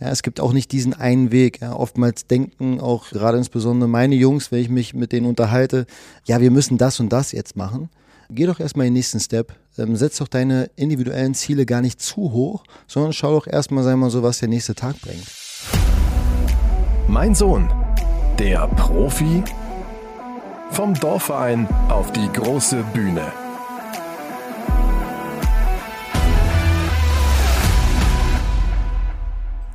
Ja, es gibt auch nicht diesen einen Weg. Ja, oftmals denken auch gerade insbesondere meine Jungs, wenn ich mich mit denen unterhalte, ja, wir müssen das und das jetzt machen. Geh doch erstmal den nächsten Step. Ähm, setz doch deine individuellen Ziele gar nicht zu hoch, sondern schau doch erstmal, sei mal so, was der nächste Tag bringt. Mein Sohn, der Profi vom Dorfverein auf die große Bühne.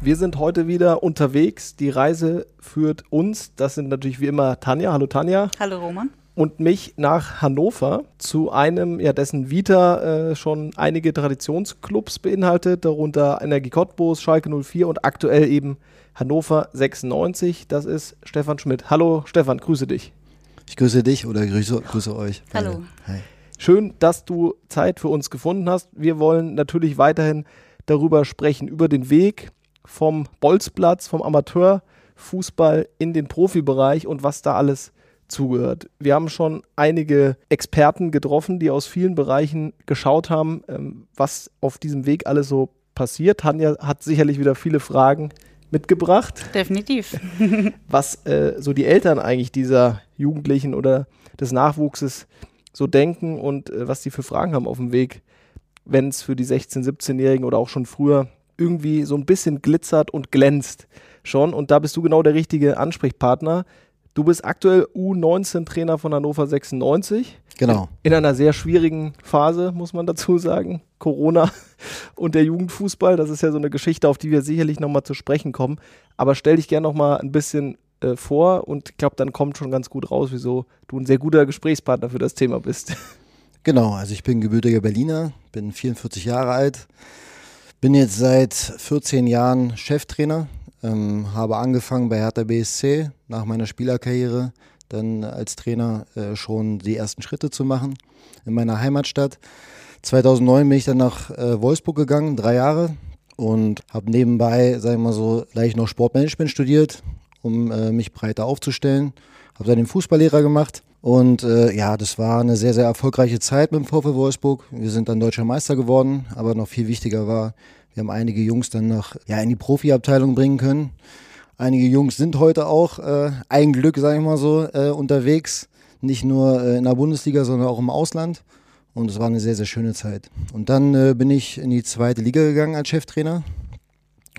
Wir sind heute wieder unterwegs. Die Reise führt uns, das sind natürlich wie immer Tanja. Hallo Tanja. Hallo Roman. Und mich nach Hannover zu einem, ja, dessen Vita äh, schon einige Traditionsclubs beinhaltet, darunter Energie Cottbus, Schalke 04 und aktuell eben Hannover 96. Das ist Stefan Schmidt. Hallo Stefan, grüße dich. Ich grüße dich oder grüße, grüße euch. Hallo. Hi. Schön, dass du Zeit für uns gefunden hast. Wir wollen natürlich weiterhin darüber sprechen, über den Weg vom Bolzplatz, vom Amateurfußball in den Profibereich und was da alles zugehört. Wir haben schon einige Experten getroffen, die aus vielen Bereichen geschaut haben, ähm, was auf diesem Weg alles so passiert. Tanja hat sicherlich wieder viele Fragen mitgebracht. Definitiv. was äh, so die Eltern eigentlich dieser Jugendlichen oder des Nachwuchses so denken und äh, was die für Fragen haben auf dem Weg, wenn es für die 16-, 17-Jährigen oder auch schon früher irgendwie so ein bisschen glitzert und glänzt schon. Und da bist du genau der richtige Ansprechpartner. Du bist aktuell U19-Trainer von Hannover 96. Genau. In, in, einer sehr schwierigen Phase, muss man dazu sagen. Corona und der Jugendfußball. Das ist ja so eine Geschichte, auf die wir sicherlich nochmal zu sprechen kommen. Aber stell dich gerne nochmal ein bisschen äh, vor und ich glaube, dann kommt schon ganz gut raus, wieso du ein sehr guter Gesprächspartner für das Thema bist. Genau, also ich bin gebürtiger Berliner, bin 44 Jahre alt, bin jetzt seit 14 Jahren Cheftrainer, ähm, habe angefangen bei Hertha BSC nach meiner Spielerkarriere, dann als Trainer äh, schon die ersten Schritte zu machen in meiner Heimatstadt. 2009 bin ich dann nach äh, Wolfsburg gegangen, drei Jahre und habe nebenbei, sagen wir mal so, leicht noch Sportmanagement studiert, um äh, mich breiter aufzustellen. Habe dann den Fußballlehrer gemacht und äh, ja, das war eine sehr, sehr erfolgreiche Zeit mit dem VfL Wolfsburg. Wir sind dann deutscher Meister geworden, aber noch viel wichtiger war, wir haben einige Jungs dann noch ja, in die Profiabteilung bringen können. Einige Jungs sind heute auch äh, ein Glück, sage ich mal so, äh, unterwegs. Nicht nur äh, in der Bundesliga, sondern auch im Ausland. Und es war eine sehr, sehr schöne Zeit. Und dann äh, bin ich in die zweite Liga gegangen als Cheftrainer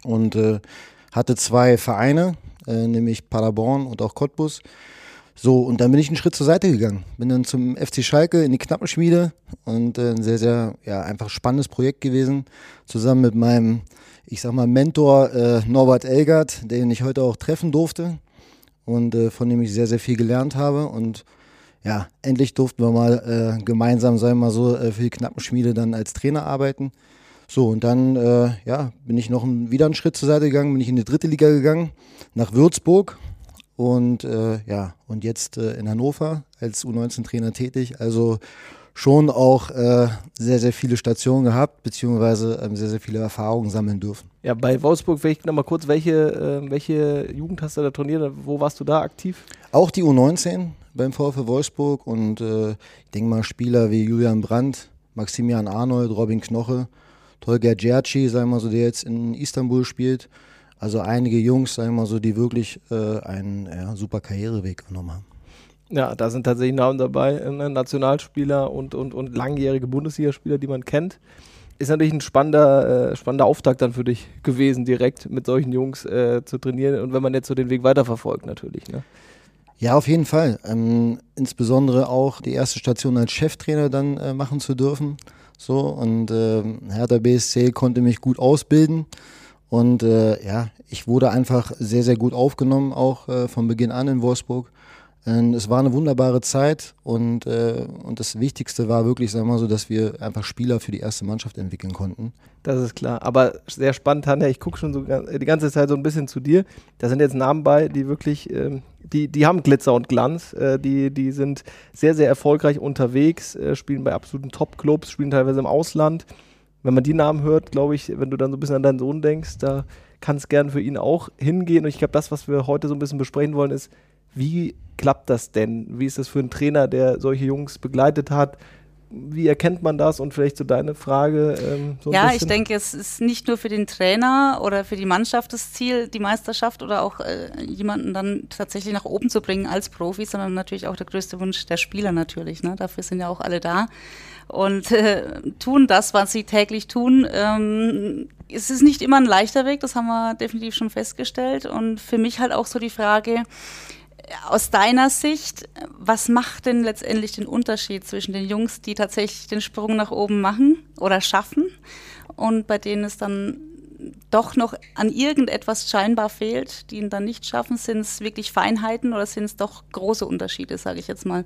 und äh, hatte zwei Vereine, äh, nämlich Paderborn und auch Cottbus. So, und dann bin ich einen Schritt zur Seite gegangen. Bin dann zum FC Schalke in die Knappenschmiede und äh, ein sehr, sehr, ja, einfach spannendes Projekt gewesen. Zusammen mit meinem, ich sag mal, Mentor äh, Norbert Elgert, den ich heute auch treffen durfte und äh, von dem ich sehr, sehr viel gelernt habe. Und ja, endlich durften wir mal äh, gemeinsam, sagen wir mal so, äh, für die Knappenschmiede dann als Trainer arbeiten. So, und dann äh, ja, bin ich noch ein, wieder einen Schritt zur Seite gegangen, bin ich in die dritte Liga gegangen, nach Würzburg und äh, ja, und jetzt äh, in Hannover als U19-Trainer tätig. Also schon auch äh, sehr, sehr viele Stationen gehabt, beziehungsweise ähm, sehr, sehr viele Erfahrungen sammeln dürfen. Ja, bei Wolfsburg vielleicht nochmal kurz, welche, äh, welche Jugend hast du da trainiert? Wo warst du da aktiv? Auch die U19 beim VfL Wolfsburg und äh, ich denke mal Spieler wie Julian Brandt, Maximilian Arnold, Robin Knoche, Tolga Gerci, sagen wir mal so, der jetzt in Istanbul spielt. Also einige Jungs, sagen wir mal so, die wirklich äh, einen ja, super Karriereweg genommen haben. Ja, da sind tatsächlich Namen dabei, äh, Nationalspieler und, und, und langjährige Bundesligaspieler, die man kennt. Ist natürlich ein spannender, äh, spannender Auftakt dann für dich gewesen, direkt mit solchen Jungs äh, zu trainieren und wenn man jetzt so den Weg weiterverfolgt natürlich. Ne? Ja, auf jeden Fall. Ähm, insbesondere auch die erste Station als Cheftrainer dann äh, machen zu dürfen. So und äh, Hertha BSC konnte mich gut ausbilden. Und äh, ja, ich wurde einfach sehr, sehr gut aufgenommen, auch äh, von Beginn an in Wolfsburg. Und es war eine wunderbare Zeit und, äh, und das Wichtigste war wirklich, sagen wir mal so, dass wir einfach Spieler für die erste Mannschaft entwickeln konnten. Das ist klar. Aber sehr spannend, Tanja. Ich gucke schon so die ganze Zeit so ein bisschen zu dir. Da sind jetzt Namen bei, die wirklich, ähm, die, die haben Glitzer und Glanz. Äh, die, die sind sehr, sehr erfolgreich unterwegs, äh, spielen bei absoluten Top-Clubs, spielen teilweise im Ausland wenn man die Namen hört, glaube ich, wenn du dann so ein bisschen an deinen Sohn denkst, da kann es gern für ihn auch hingehen. Und ich glaube, das, was wir heute so ein bisschen besprechen wollen, ist, wie klappt das denn? Wie ist das für einen Trainer, der solche Jungs begleitet hat? Wie erkennt man das? Und vielleicht so deine Frage. Ähm, so ja, ich denke, es ist nicht nur für den Trainer oder für die Mannschaft das Ziel, die Meisterschaft oder auch äh, jemanden dann tatsächlich nach oben zu bringen als Profi, sondern natürlich auch der größte Wunsch der Spieler natürlich. Ne? Dafür sind ja auch alle da und äh, tun das, was sie täglich tun. Ähm, es ist nicht immer ein leichter Weg, das haben wir definitiv schon festgestellt. Und für mich halt auch so die Frage, aus deiner Sicht, was macht denn letztendlich den Unterschied zwischen den Jungs, die tatsächlich den Sprung nach oben machen oder schaffen und bei denen es dann doch noch an irgendetwas scheinbar fehlt, die ihn dann nicht schaffen? Sind es wirklich Feinheiten oder sind es doch große Unterschiede, sage ich jetzt mal,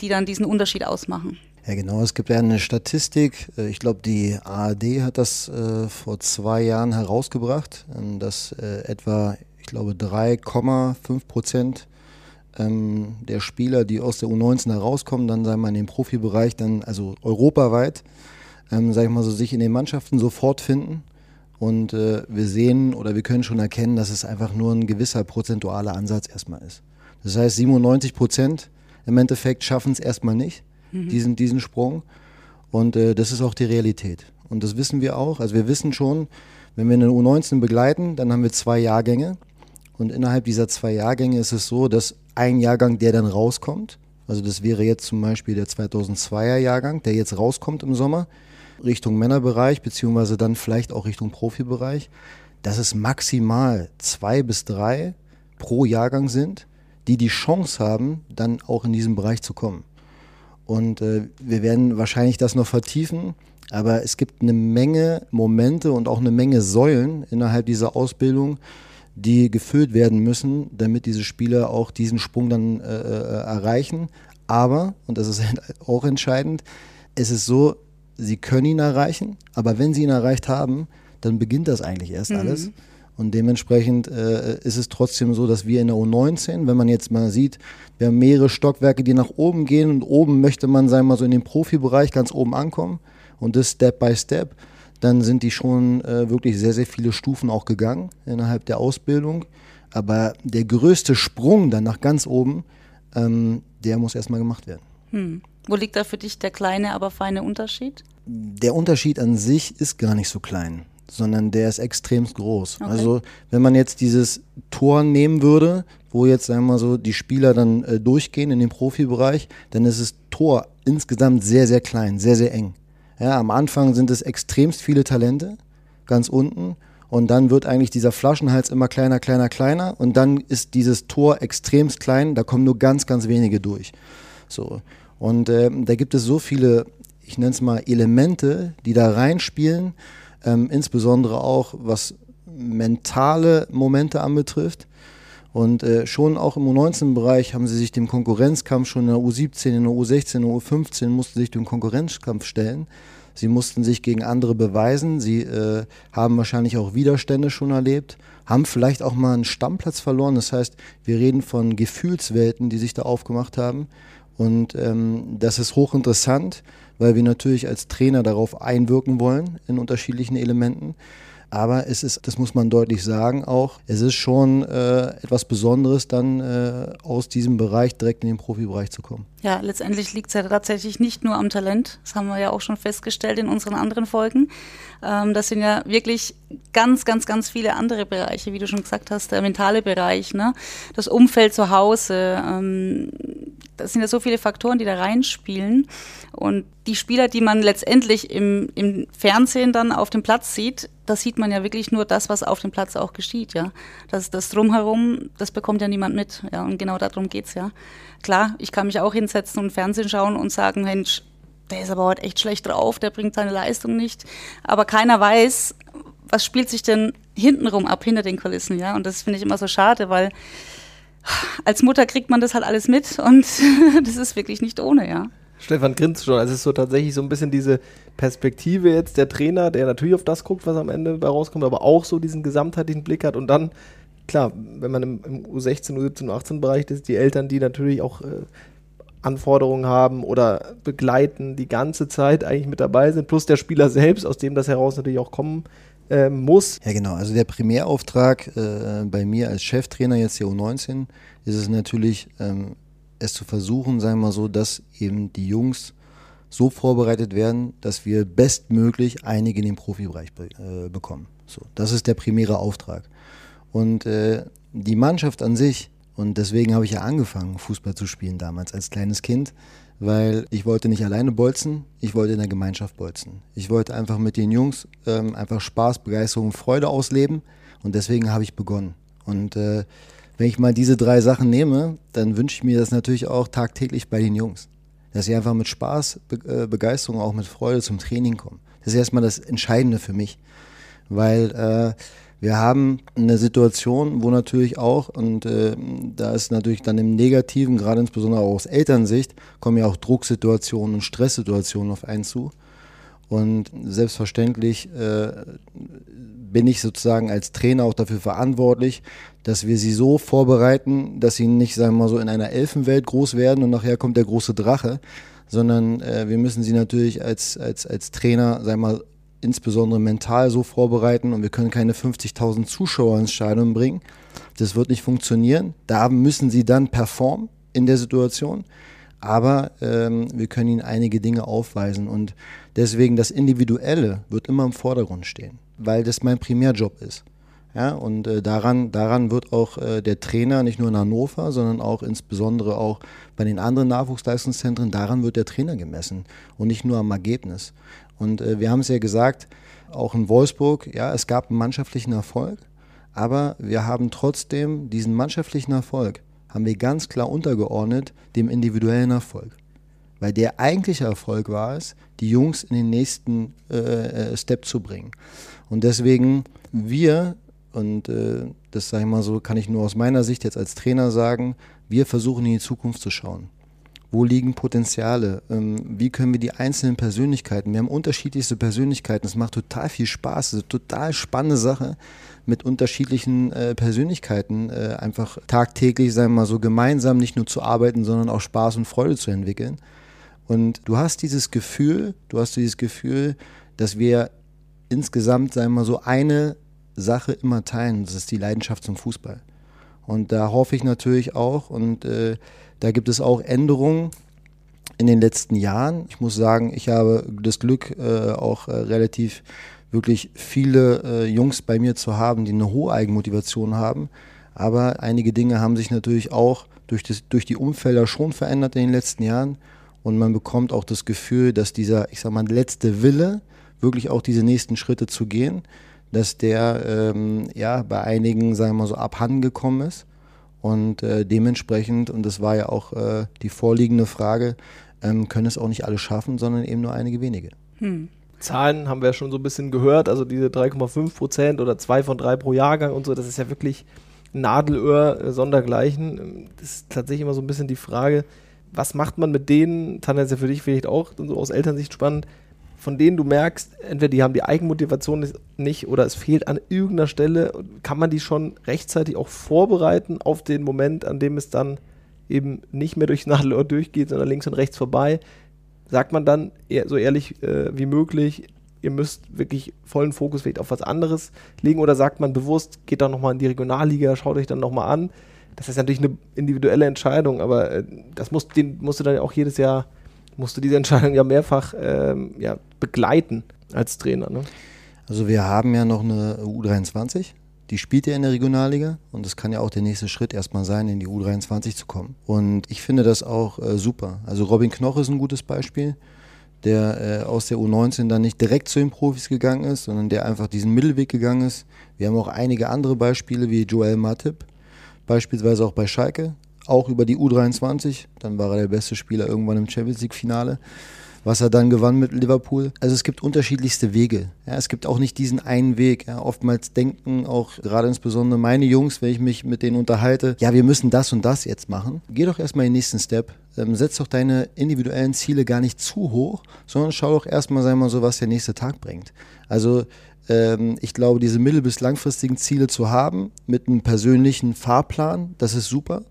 die dann diesen Unterschied ausmachen? Ja, genau. Es gibt ja eine Statistik. Äh, ich glaube, die ARD hat das äh, vor zwei Jahren herausgebracht, ähm, dass äh, etwa, ich glaube, 3,5 Prozent ähm, der Spieler, die aus der U19 herauskommen, dann sagen wir in den Profibereich, dann also europaweit, ähm, sag ich mal so, sich in den Mannschaften sofort finden. Und äh, wir sehen oder wir können schon erkennen, dass es einfach nur ein gewisser prozentualer Ansatz erstmal ist. Das heißt, 97 Prozent im Endeffekt schaffen es erstmal nicht, mhm. diesen, diesen Sprung. Und äh, das ist auch die Realität. Und das wissen wir auch. Also wir wissen schon, wenn wir eine U19 begleiten, dann haben wir zwei Jahrgänge. Und innerhalb dieser zwei Jahrgänge ist es so, dass ein Jahrgang, der dann rauskommt, also das wäre jetzt zum Beispiel der 2002er Jahrgang, der jetzt rauskommt im Sommer, Richtung Männerbereich, beziehungsweise dann vielleicht auch Richtung Profibereich, dass es maximal zwei bis drei pro Jahrgang sind, die die Chance haben, dann auch in diesen Bereich zu kommen. Und äh, wir werden wahrscheinlich das noch vertiefen, aber es gibt eine Menge Momente und auch eine Menge Säulen innerhalb dieser Ausbildung, die gefüllt werden müssen, damit diese Spieler auch diesen Sprung dann äh, äh, erreichen. Aber, und das ist auch entscheidend, es ist so, sie können ihn erreichen, aber wenn sie ihn erreicht haben, dann beginnt das eigentlich erst mhm. alles. Und dementsprechend äh, ist es trotzdem so, dass wir in der U19, wenn man jetzt mal sieht, wir haben mehrere Stockwerke, die nach oben gehen und oben möchte man, sagen wir mal so, in den Profibereich ganz oben ankommen und das Step by Step dann sind die schon äh, wirklich sehr, sehr viele Stufen auch gegangen innerhalb der Ausbildung. Aber der größte Sprung dann nach ganz oben, ähm, der muss erstmal gemacht werden. Hm. Wo liegt da für dich der kleine, aber feine Unterschied? Der Unterschied an sich ist gar nicht so klein, sondern der ist extremst groß. Okay. Also wenn man jetzt dieses Tor nehmen würde, wo jetzt sagen wir mal so die Spieler dann äh, durchgehen in den Profibereich, dann ist das Tor insgesamt sehr, sehr klein, sehr, sehr eng. Ja, am Anfang sind es extremst viele Talente, ganz unten. Und dann wird eigentlich dieser Flaschenhals immer kleiner, kleiner, kleiner. Und dann ist dieses Tor extremst klein, da kommen nur ganz, ganz wenige durch. So. Und äh, da gibt es so viele, ich nenne es mal Elemente, die da reinspielen, ähm, insbesondere auch was mentale Momente anbetrifft. Und äh, schon auch im U19-Bereich haben sie sich dem Konkurrenzkampf schon in der U17, in der U16, in der U15 mussten sich dem Konkurrenzkampf stellen. Sie mussten sich gegen andere beweisen. Sie äh, haben wahrscheinlich auch Widerstände schon erlebt, haben vielleicht auch mal einen Stammplatz verloren. Das heißt, wir reden von Gefühlswelten, die sich da aufgemacht haben. Und ähm, das ist hochinteressant, weil wir natürlich als Trainer darauf einwirken wollen in unterschiedlichen Elementen. Aber es ist, das muss man deutlich sagen auch, es ist schon äh, etwas Besonderes, dann äh, aus diesem Bereich direkt in den Profibereich zu kommen. Ja, letztendlich liegt es ja tatsächlich nicht nur am Talent. Das haben wir ja auch schon festgestellt in unseren anderen Folgen. Ähm, das sind ja wirklich ganz, ganz, ganz viele andere Bereiche, wie du schon gesagt hast, der mentale Bereich, ne? das Umfeld zu Hause. Ähm, das sind ja so viele Faktoren, die da reinspielen. Und die Spieler, die man letztendlich im, im Fernsehen dann auf dem Platz sieht, da sieht man ja wirklich nur das, was auf dem Platz auch geschieht, ja. Das, das Drumherum, das bekommt ja niemand mit, ja. Und genau darum geht's ja. Klar, ich kann mich auch hinsetzen und Fernsehen schauen und sagen, Mensch, der ist aber heute echt schlecht drauf, der bringt seine Leistung nicht. Aber keiner weiß, was spielt sich denn hintenrum ab, hinter den Kulissen, ja. Und das finde ich immer so schade, weil als Mutter kriegt man das halt alles mit und das ist wirklich nicht ohne, ja. Stefan grinst schon. Also es ist so tatsächlich so ein bisschen diese Perspektive jetzt der Trainer, der natürlich auf das guckt, was am Ende bei rauskommt, aber auch so diesen gesamtheitlichen Blick hat und dann, klar, wenn man im, im U16, U17, U18 Bereich ist, die Eltern, die natürlich auch äh, Anforderungen haben oder begleiten, die ganze Zeit eigentlich mit dabei sind, plus der Spieler selbst, aus dem das heraus natürlich auch kommen äh, muss. Ja, genau. Also der Primärauftrag äh, bei mir als Cheftrainer jetzt der U19 ist es natürlich, ähm, es zu versuchen, sagen wir mal so, dass eben die Jungs so vorbereitet werden, dass wir bestmöglich einige in den Profibereich be äh, bekommen. So, das ist der primäre Auftrag. Und äh, die Mannschaft an sich, und deswegen habe ich ja angefangen, Fußball zu spielen damals als kleines Kind, weil ich wollte nicht alleine bolzen, ich wollte in der Gemeinschaft bolzen. Ich wollte einfach mit den Jungs ähm, einfach Spaß, Begeisterung, Freude ausleben und deswegen habe ich begonnen. Und äh, wenn ich mal diese drei Sachen nehme, dann wünsche ich mir das natürlich auch tagtäglich bei den Jungs. Dass sie einfach mit Spaß, äh, Begeisterung, auch mit Freude zum Training kommen. Das ist erstmal das Entscheidende für mich. Weil äh, wir haben eine Situation, wo natürlich auch, und äh, da ist natürlich dann im Negativen, gerade insbesondere auch aus Elternsicht, kommen ja auch Drucksituationen und Stresssituationen auf einen zu. Und selbstverständlich äh, bin ich sozusagen als Trainer auch dafür verantwortlich, dass wir sie so vorbereiten, dass sie nicht, sagen wir mal so, in einer Elfenwelt groß werden und nachher kommt der große Drache, sondern äh, wir müssen sie natürlich als, als, als Trainer, sagen wir mal, insbesondere mental so vorbereiten und wir können keine 50.000 Zuschauer ins Stadion bringen. Das wird nicht funktionieren. Da müssen sie dann performen in der Situation. Aber ähm, wir können ihnen einige Dinge aufweisen und deswegen das Individuelle wird immer im Vordergrund stehen, weil das mein Primärjob ist. Ja, und äh, daran, daran wird auch äh, der Trainer, nicht nur in Hannover, sondern auch insbesondere auch bei den anderen Nachwuchsleistungszentren, daran wird der Trainer gemessen und nicht nur am Ergebnis. Und äh, wir haben es ja gesagt, auch in Wolfsburg, ja, es gab einen mannschaftlichen Erfolg, aber wir haben trotzdem diesen mannschaftlichen Erfolg, haben wir ganz klar untergeordnet dem individuellen Erfolg. Weil der eigentliche Erfolg war es, die Jungs in den nächsten äh, äh Step zu bringen. Und deswegen wir, und äh, das sage ich mal so, kann ich nur aus meiner Sicht jetzt als Trainer sagen, wir versuchen in die Zukunft zu schauen. Wo liegen Potenziale? Ähm, wie können wir die einzelnen Persönlichkeiten? Wir haben unterschiedlichste Persönlichkeiten. Es macht total viel Spaß. Es ist eine total spannende Sache, mit unterschiedlichen äh, Persönlichkeiten äh, einfach tagtäglich, sagen wir mal so, gemeinsam nicht nur zu arbeiten, sondern auch Spaß und Freude zu entwickeln. Und du hast dieses Gefühl, du hast dieses Gefühl, dass wir insgesamt, sagen wir mal so, eine Sache immer teilen. Das ist die Leidenschaft zum Fußball. Und da hoffe ich natürlich auch und äh, da gibt es auch Änderungen in den letzten Jahren. Ich muss sagen, ich habe das Glück, äh, auch äh, relativ wirklich viele äh, Jungs bei mir zu haben, die eine hohe Eigenmotivation haben. Aber einige Dinge haben sich natürlich auch durch, das, durch die Umfelder schon verändert in den letzten Jahren. Und man bekommt auch das Gefühl, dass dieser, ich sag mal, letzte Wille, wirklich auch diese nächsten Schritte zu gehen, dass der ähm, ja bei einigen, sagen wir mal so, abhanden ist. Und äh, dementsprechend, und das war ja auch äh, die vorliegende Frage, ähm, können es auch nicht alle schaffen, sondern eben nur einige wenige. Hm. Zahlen haben wir ja schon so ein bisschen gehört, also diese 3,5 Prozent oder zwei von drei pro Jahrgang und so, das ist ja wirklich Nadelöhr äh, sondergleichen. Das ist tatsächlich immer so ein bisschen die Frage, was macht man mit denen, Tanja ist ja für dich vielleicht auch so aus Elternsicht spannend, von denen du merkst, entweder die haben die Eigenmotivation nicht oder es fehlt an irgendeiner Stelle, kann man die schon rechtzeitig auch vorbereiten auf den Moment, an dem es dann eben nicht mehr durchs Nadelöhr durchgeht, sondern links und rechts vorbei. Sagt man dann so ehrlich äh, wie möglich, ihr müsst wirklich vollen Fokus vielleicht auf was anderes legen oder sagt man bewusst, geht doch nochmal in die Regionalliga, schaut euch dann nochmal an. Das ist natürlich eine individuelle Entscheidung, aber äh, das musst, den musst du dann auch jedes Jahr musst du diese Entscheidung ja mehrfach ähm, ja, begleiten als Trainer. Ne? Also wir haben ja noch eine U23, die spielt ja in der Regionalliga und es kann ja auch der nächste Schritt erstmal sein, in die U23 zu kommen. Und ich finde das auch äh, super. Also Robin Knoch ist ein gutes Beispiel, der äh, aus der U19 dann nicht direkt zu den Profis gegangen ist, sondern der einfach diesen Mittelweg gegangen ist. Wir haben auch einige andere Beispiele wie Joel Matip, beispielsweise auch bei Schalke, auch über die U23. Dann war er der beste Spieler irgendwann im Champions League-Finale, was er dann gewann mit Liverpool. Also es gibt unterschiedlichste Wege. Ja, es gibt auch nicht diesen einen Weg. Ja, oftmals denken auch gerade insbesondere meine Jungs, wenn ich mich mit denen unterhalte, ja, wir müssen das und das jetzt machen. Geh doch erstmal den nächsten Step. Ähm, setz doch deine individuellen Ziele gar nicht zu hoch, sondern schau doch erstmal, sei mal so, was der nächste Tag bringt. Also ähm, ich glaube, diese mittel- bis langfristigen Ziele zu haben mit einem persönlichen Fahrplan, das ist super.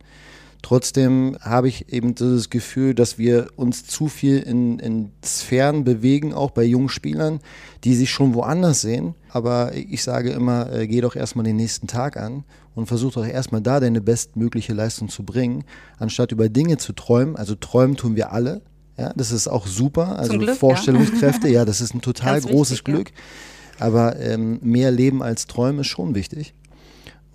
Trotzdem habe ich eben das Gefühl, dass wir uns zu viel in, in Sphären bewegen, auch bei jungen Spielern, die sich schon woanders sehen. Aber ich sage immer, äh, geh doch erstmal den nächsten Tag an und versuch doch erstmal da deine bestmögliche Leistung zu bringen, anstatt über Dinge zu träumen. Also träumen tun wir alle. Ja, das ist auch super. Also Glück, Vorstellungskräfte, ja. ja. das ist ein total Ganz großes wichtig, Glück. Aber ähm, mehr Leben als Träume ist schon wichtig.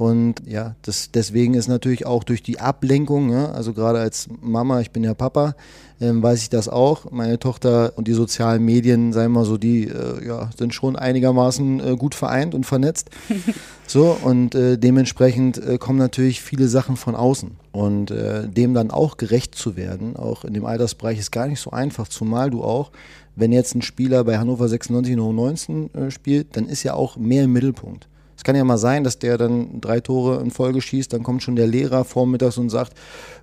Und ja, das, deswegen ist natürlich auch durch die Ablenkung, ja, also gerade als Mama, ich bin ja Papa, ähm, weiß ich das auch. Meine Tochter und die sozialen Medien, sagen wir mal so, die äh, ja, sind schon einigermaßen äh, gut vereint und vernetzt. so, und äh, dementsprechend äh, kommen natürlich viele Sachen von außen. Und äh, dem dann auch gerecht zu werden, auch in dem Altersbereich, ist gar nicht so einfach, zumal du auch, wenn jetzt ein Spieler bei Hannover 96 in 19 äh, spielt, dann ist ja auch mehr im Mittelpunkt. Es kann ja mal sein, dass der dann drei Tore in Folge schießt, dann kommt schon der Lehrer vormittags und sagt,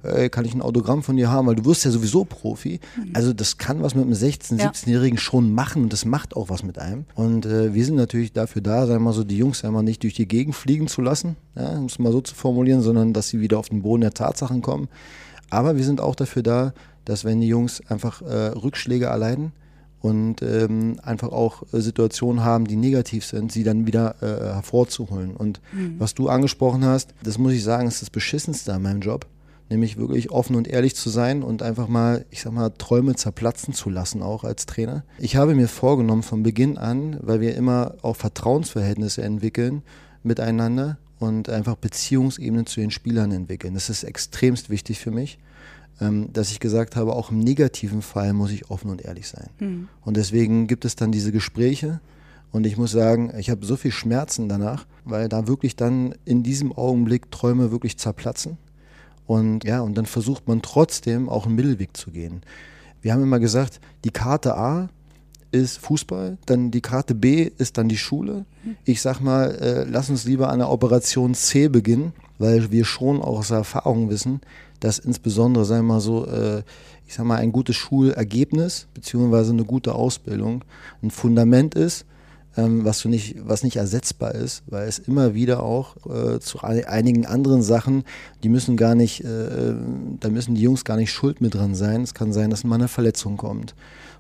äh, kann ich ein Autogramm von dir haben, weil du wirst ja sowieso Profi. Mhm. Also das kann was mit einem 16-, ja. 17-Jährigen schon machen und das macht auch was mit einem. Und äh, wir sind natürlich dafür da, sagen wir mal so, die Jungs einmal nicht durch die Gegend fliegen zu lassen, ja, um es mal so zu formulieren, sondern dass sie wieder auf den Boden der Tatsachen kommen. Aber wir sind auch dafür da, dass wenn die Jungs einfach äh, Rückschläge erleiden, und ähm, einfach auch äh, Situationen haben, die negativ sind, sie dann wieder äh, hervorzuholen. Und mhm. was du angesprochen hast, das muss ich sagen, ist das Beschissenste an meinem Job. Nämlich wirklich offen und ehrlich zu sein und einfach mal, ich sag mal, Träume zerplatzen zu lassen, auch als Trainer. Ich habe mir vorgenommen von Beginn an, weil wir immer auch Vertrauensverhältnisse entwickeln miteinander und einfach Beziehungsebenen zu den Spielern entwickeln. Das ist extremst wichtig für mich dass ich gesagt habe, auch im negativen Fall muss ich offen und ehrlich sein. Mhm. Und deswegen gibt es dann diese Gespräche. Und ich muss sagen, ich habe so viel Schmerzen danach, weil da wirklich dann in diesem Augenblick Träume wirklich zerplatzen. Und ja, und dann versucht man trotzdem auch einen Mittelweg zu gehen. Wir haben immer gesagt, die Karte A ist Fußball, dann die Karte B ist dann die Schule. Mhm. Ich sag mal, äh, lass uns lieber an der Operation C beginnen, weil wir schon auch aus Erfahrung wissen, dass insbesondere, sagen wir mal so, äh, ich sag mal, ein gutes Schulergebnis beziehungsweise eine gute Ausbildung ein Fundament ist, ähm, was, du nicht, was nicht ersetzbar ist, weil es immer wieder auch äh, zu einigen anderen Sachen, die müssen gar nicht, äh, da müssen die Jungs gar nicht schuld mit dran sein. Es kann sein, dass mal eine Verletzung kommt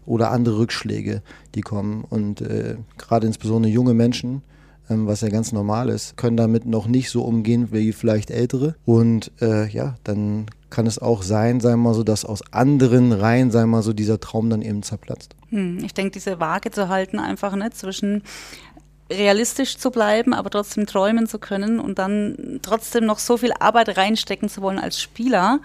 oder andere Rückschläge, die kommen. Und äh, gerade insbesondere junge Menschen, was ja ganz normal ist, können damit noch nicht so umgehen wie vielleicht Ältere. Und äh, ja, dann kann es auch sein, wir mal so, dass aus anderen Reihen, wir mal so, dieser Traum dann eben zerplatzt. Hm, ich denke, diese Waage zu halten einfach nicht zwischen realistisch zu bleiben, aber trotzdem träumen zu können und dann trotzdem noch so viel Arbeit reinstecken zu wollen als Spieler,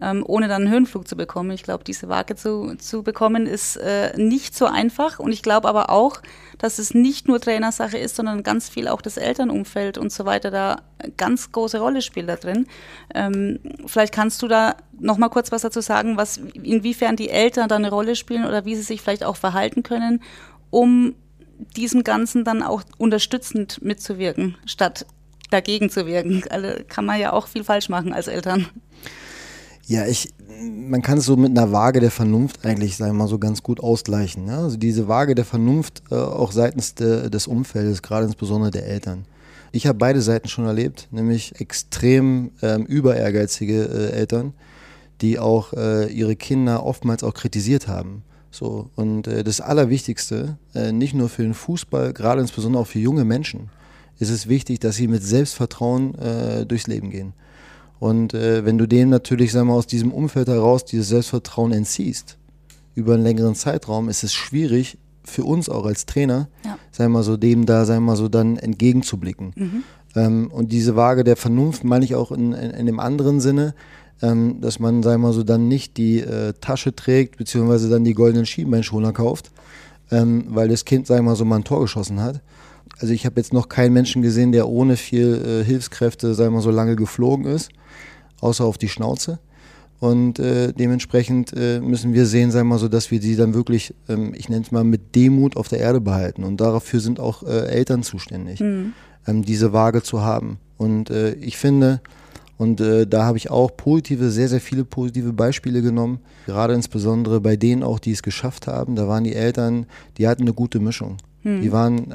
ähm, ohne dann einen Höhenflug zu bekommen. Ich glaube, diese Waage zu, zu bekommen ist äh, nicht so einfach. Und ich glaube aber auch, dass es nicht nur Trainersache ist, sondern ganz viel auch das Elternumfeld und so weiter da ganz große Rolle spielt da drin. Ähm, vielleicht kannst du da noch mal kurz was dazu sagen, was inwiefern die Eltern da eine Rolle spielen oder wie sie sich vielleicht auch verhalten können, um diesem Ganzen dann auch unterstützend mitzuwirken, statt dagegen zu wirken. Also kann man ja auch viel falsch machen als Eltern. Ja, ich, man kann es so mit einer Waage der Vernunft eigentlich, sagen wir mal, so ganz gut ausgleichen. Ja? Also diese Waage der Vernunft äh, auch seitens de, des Umfeldes, gerade insbesondere der Eltern. Ich habe beide Seiten schon erlebt, nämlich extrem ähm, über ehrgeizige äh, Eltern, die auch äh, ihre Kinder oftmals auch kritisiert haben. So, und äh, das Allerwichtigste, äh, nicht nur für den Fußball, gerade insbesondere auch für junge Menschen, ist es wichtig, dass sie mit Selbstvertrauen äh, durchs Leben gehen. Und äh, wenn du dem natürlich, sagen wir, aus diesem Umfeld heraus dieses Selbstvertrauen entziehst, über einen längeren Zeitraum, ist es schwierig für uns auch als Trainer, ja. sagen wir so, dem da, sagen wir so, dann entgegenzublicken. Mhm. Ähm, und diese Waage der Vernunft meine ich auch in, in, in dem anderen Sinne, ähm, dass man, sagen wir so, dann nicht die äh, Tasche trägt, beziehungsweise dann die goldenen Schienbeinschoner kauft, ähm, weil das Kind, sagen wir mal so, mal ein Tor geschossen hat, also ich habe jetzt noch keinen Menschen gesehen, der ohne viel äh, Hilfskräfte, sagen wir mal so lange geflogen ist außer auf die Schnauze. Und äh, dementsprechend äh, müssen wir sehen, sagen wir mal so, dass wir sie dann wirklich, ähm, ich nenne es mal, mit Demut auf der Erde behalten. Und dafür sind auch äh, Eltern zuständig, mhm. ähm, diese Waage zu haben. Und äh, ich finde, und äh, da habe ich auch positive, sehr, sehr viele positive Beispiele genommen. Gerade insbesondere bei denen auch, die es geschafft haben. Da waren die Eltern, die hatten eine gute Mischung. Mhm. Die waren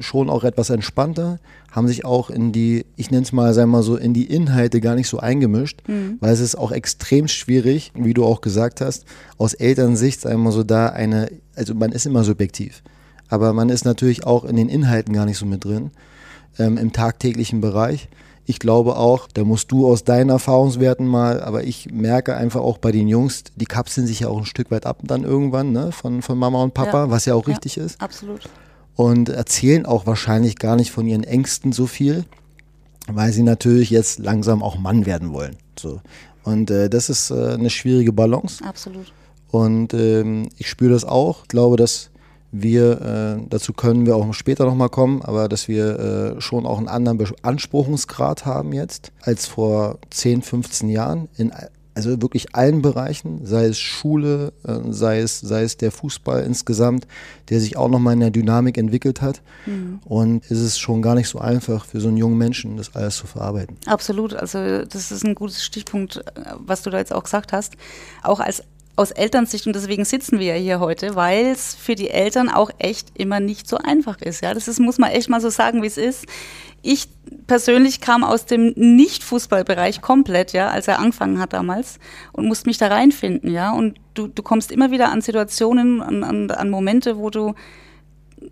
schon auch etwas entspannter, haben sich auch in die, ich nenne es mal, sagen wir mal so, in die Inhalte gar nicht so eingemischt, mhm. weil es ist auch extrem schwierig, wie du auch gesagt hast, aus Elternsicht, sagen wir mal so, da eine, also man ist immer subjektiv, aber man ist natürlich auch in den Inhalten gar nicht so mit drin, ähm, im tagtäglichen Bereich. Ich glaube auch, da musst du aus deinen Erfahrungswerten mal, aber ich merke einfach auch bei den Jungs, die kapseln sich ja auch ein Stück weit ab dann irgendwann ne, von, von Mama und Papa, Ja. was ja auch Ja, richtig ist. Absolut. Und erzählen auch wahrscheinlich gar nicht von ihren Ängsten so viel, weil sie natürlich jetzt langsam auch Mann werden wollen. So. Und äh, das ist äh, eine schwierige Balance. Absolut. Und ähm, ich spüre das auch. Ich glaube, dass wir, äh, dazu können wir auch später nochmal kommen, aber dass wir äh, schon auch einen anderen Beanspruchungsgrad haben jetzt als vor 10, 15 Jahren. In, also wirklich allen Bereichen, sei es Schule, äh, sei, es, sei es der Fußball insgesamt, der sich auch nochmal in der Dynamik entwickelt hat. Und es ist schon gar nicht so einfach für so einen jungen Menschen, das alles zu verarbeiten. Absolut. Also das ist ein gutes Stichpunkt, äh, was du da jetzt auch gesagt hast. Auch als aus Elternsicht und deswegen sitzen wir ja hier heute, weil es für die Eltern auch echt immer nicht so einfach ist. Ja, das ist, muss man echt mal so sagen, wie es ist. Ich persönlich kam aus dem Nicht-Fußballbereich komplett, ja, als er angefangen hat damals und musste mich da reinfinden, ja. Und du, du kommst immer wieder an Situationen, an, an, an Momente, wo du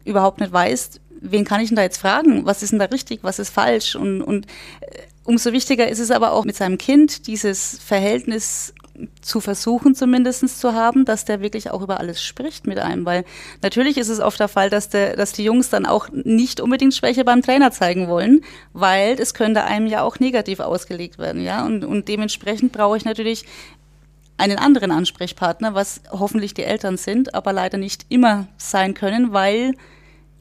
überhaupt nicht weißt, wen kann ich denn da jetzt fragen? Was ist denn da richtig? Was ist falsch? Und, und äh, umso wichtiger ist es aber auch mit seinem Kind, dieses Verhältnis zu versuchen zumindest zu haben, dass der wirklich auch über alles spricht mit einem, weil natürlich ist es oft der Fall, dass, der, dass die Jungs dann auch nicht unbedingt Schwäche beim Trainer zeigen wollen, weil es könnte einem ja auch negativ ausgelegt werden, ja, und, und dementsprechend brauche ich natürlich einen anderen Ansprechpartner, was hoffentlich die Eltern sind, aber leider nicht immer sein können, weil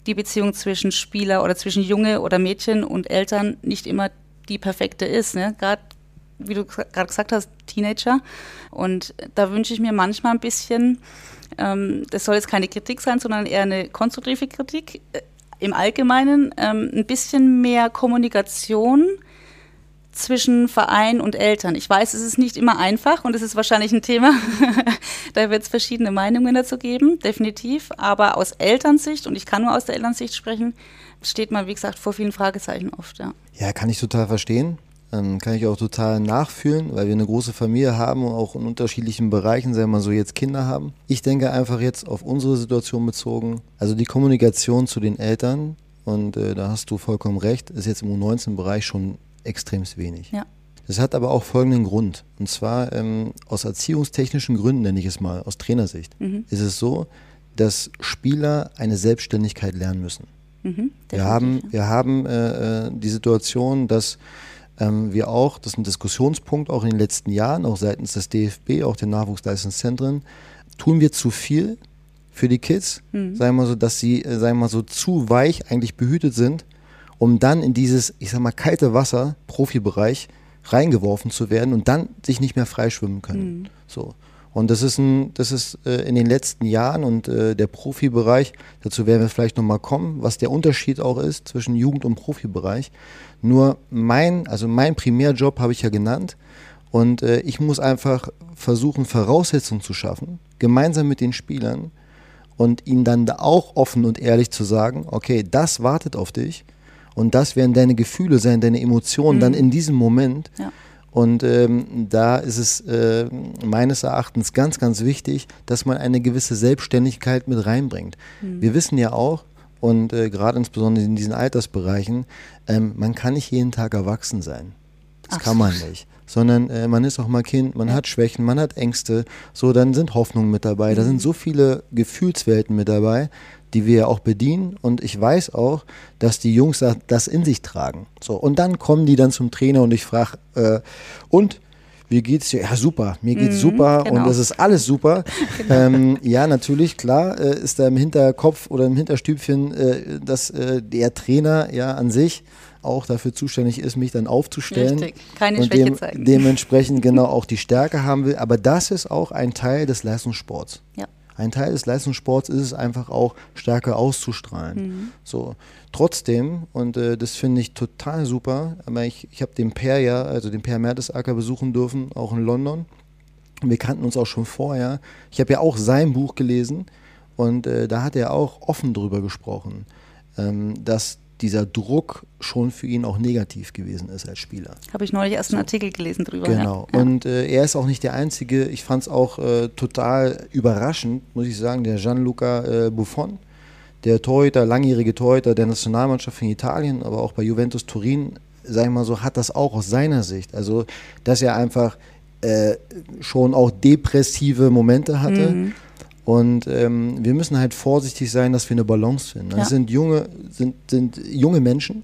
die Beziehung zwischen Spieler oder zwischen Junge oder Mädchen und Eltern nicht immer die perfekte ist. Ne? Wie du gerade gesagt hast, Teenager. Und da wünsche ich mir manchmal ein bisschen, ähm, das soll jetzt keine Kritik sein, sondern eher eine konstruktive Kritik äh, im Allgemeinen, ähm, ein bisschen mehr Kommunikation zwischen Verein und Eltern. Ich weiß, es ist nicht immer einfach und es ist wahrscheinlich ein Thema, da wird es verschiedene Meinungen dazu geben, definitiv. Aber aus Elternsicht, und ich kann nur aus der Elternsicht sprechen, steht man, wie gesagt, vor vielen Fragezeichen oft, ja. Ja, kann ich total verstehen. Ähm, kann ich auch total nachfühlen, weil wir eine große Familie haben und auch in unterschiedlichen Bereichen, sagen wir mal so, jetzt Kinder haben. Ich denke einfach jetzt auf unsere Situation bezogen, also die Kommunikation zu den Eltern, und äh, da hast du vollkommen recht, ist jetzt im U19-Bereich schon extremst wenig. Ja. Das hat aber auch folgenden Grund. Und zwar ähm, aus erziehungstechnischen Gründen, nenne ich es mal, aus Trainersicht, ist es so, dass Spieler eine Selbstständigkeit lernen müssen. Mhm, Wir haben, wir haben äh, äh, die Situation, dass ähm, wir auch, das ist ein Diskussionspunkt auch in den letzten Jahren, auch seitens des DFB, auch der Nachwuchsleistungszentren, tun wir zu viel für die Kids, sagen wir mal so, dass sie, äh, sagen wir mal so, zu weich eigentlich behütet sind, um dann in dieses, ich sag mal, kalte Wasser, Profibereich, reingeworfen zu werden und dann sich nicht mehr freischwimmen können. So. Und das ist ein, das ist äh, in den letzten Jahren und äh, der Profibereich, dazu werden wir vielleicht nochmal kommen, was der Unterschied auch ist zwischen Jugend- und Profibereich. Nur mein, also mein Primärjob habe ich ja genannt. Und äh, ich muss einfach versuchen, Voraussetzungen zu schaffen, gemeinsam mit den Spielern und ihnen dann da auch offen und ehrlich zu sagen, okay, das wartet auf dich und das werden deine Gefühle sein, deine Emotionen dann in diesem Moment. Ja. Und ähm, da ist es äh, meines Erachtens ganz, ganz wichtig, dass man eine gewisse Selbstständigkeit mit reinbringt. Wir wissen ja auch, und äh, gerade insbesondere in diesen Altersbereichen, ähm, man kann nicht jeden Tag erwachsen sein. Das kann man nicht. Sondern äh, man ist auch mal Kind, man hat Schwächen, man hat Ängste. So, dann sind Hoffnungen mit dabei. Da sind so viele Gefühlswelten mit dabei, die wir ja auch bedienen. Und ich weiß auch, dass die Jungs da- das in sich tragen. So, und dann kommen die dann zum Trainer und ich frage, äh, und wie geht's dir? Ja, super, mir geht's super genau. und das ist alles super. ähm, ja, natürlich, klar, äh, ist da im Hinterkopf oder im Hinterstübchen, äh, dass äh, der Trainer ja an sich auch dafür zuständig ist, mich dann aufzustellen. Richtig, keine und Schwäche dem, zeigen. dementsprechend genau auch die Stärke haben will. Aber das ist auch ein Teil des Leistungssports. Ja. Ein Teil des Leistungssports ist es einfach auch stärker auszustrahlen. So, trotzdem, und äh, das finde ich total super, aber ich, ich habe den Per ja, also den Per Mertesacker besuchen dürfen, auch in London. Wir kannten uns auch schon vorher. Ich habe ja auch sein Buch gelesen und äh, da hat er auch offen drüber gesprochen, ähm, dass dieser Druck schon für ihn auch negativ gewesen ist als Spieler. Habe ich neulich erst einen Artikel gelesen drüber. Genau. Ja. Und äh, er ist auch nicht der Einzige. Ich fand es auch äh, total überraschend, muss ich sagen, der Gianluca äh, Buffon, der Torhüter, langjährige Torhüter der Nationalmannschaft von Italien, aber auch bei Juventus Turin sag ich mal so, hat das auch aus seiner Sicht. Also, dass er einfach äh, schon auch depressive Momente hatte. Mhm. Und ähm, wir müssen halt vorsichtig sein, dass wir eine Balance finden. Das sind junge, sind, sind junge Menschen.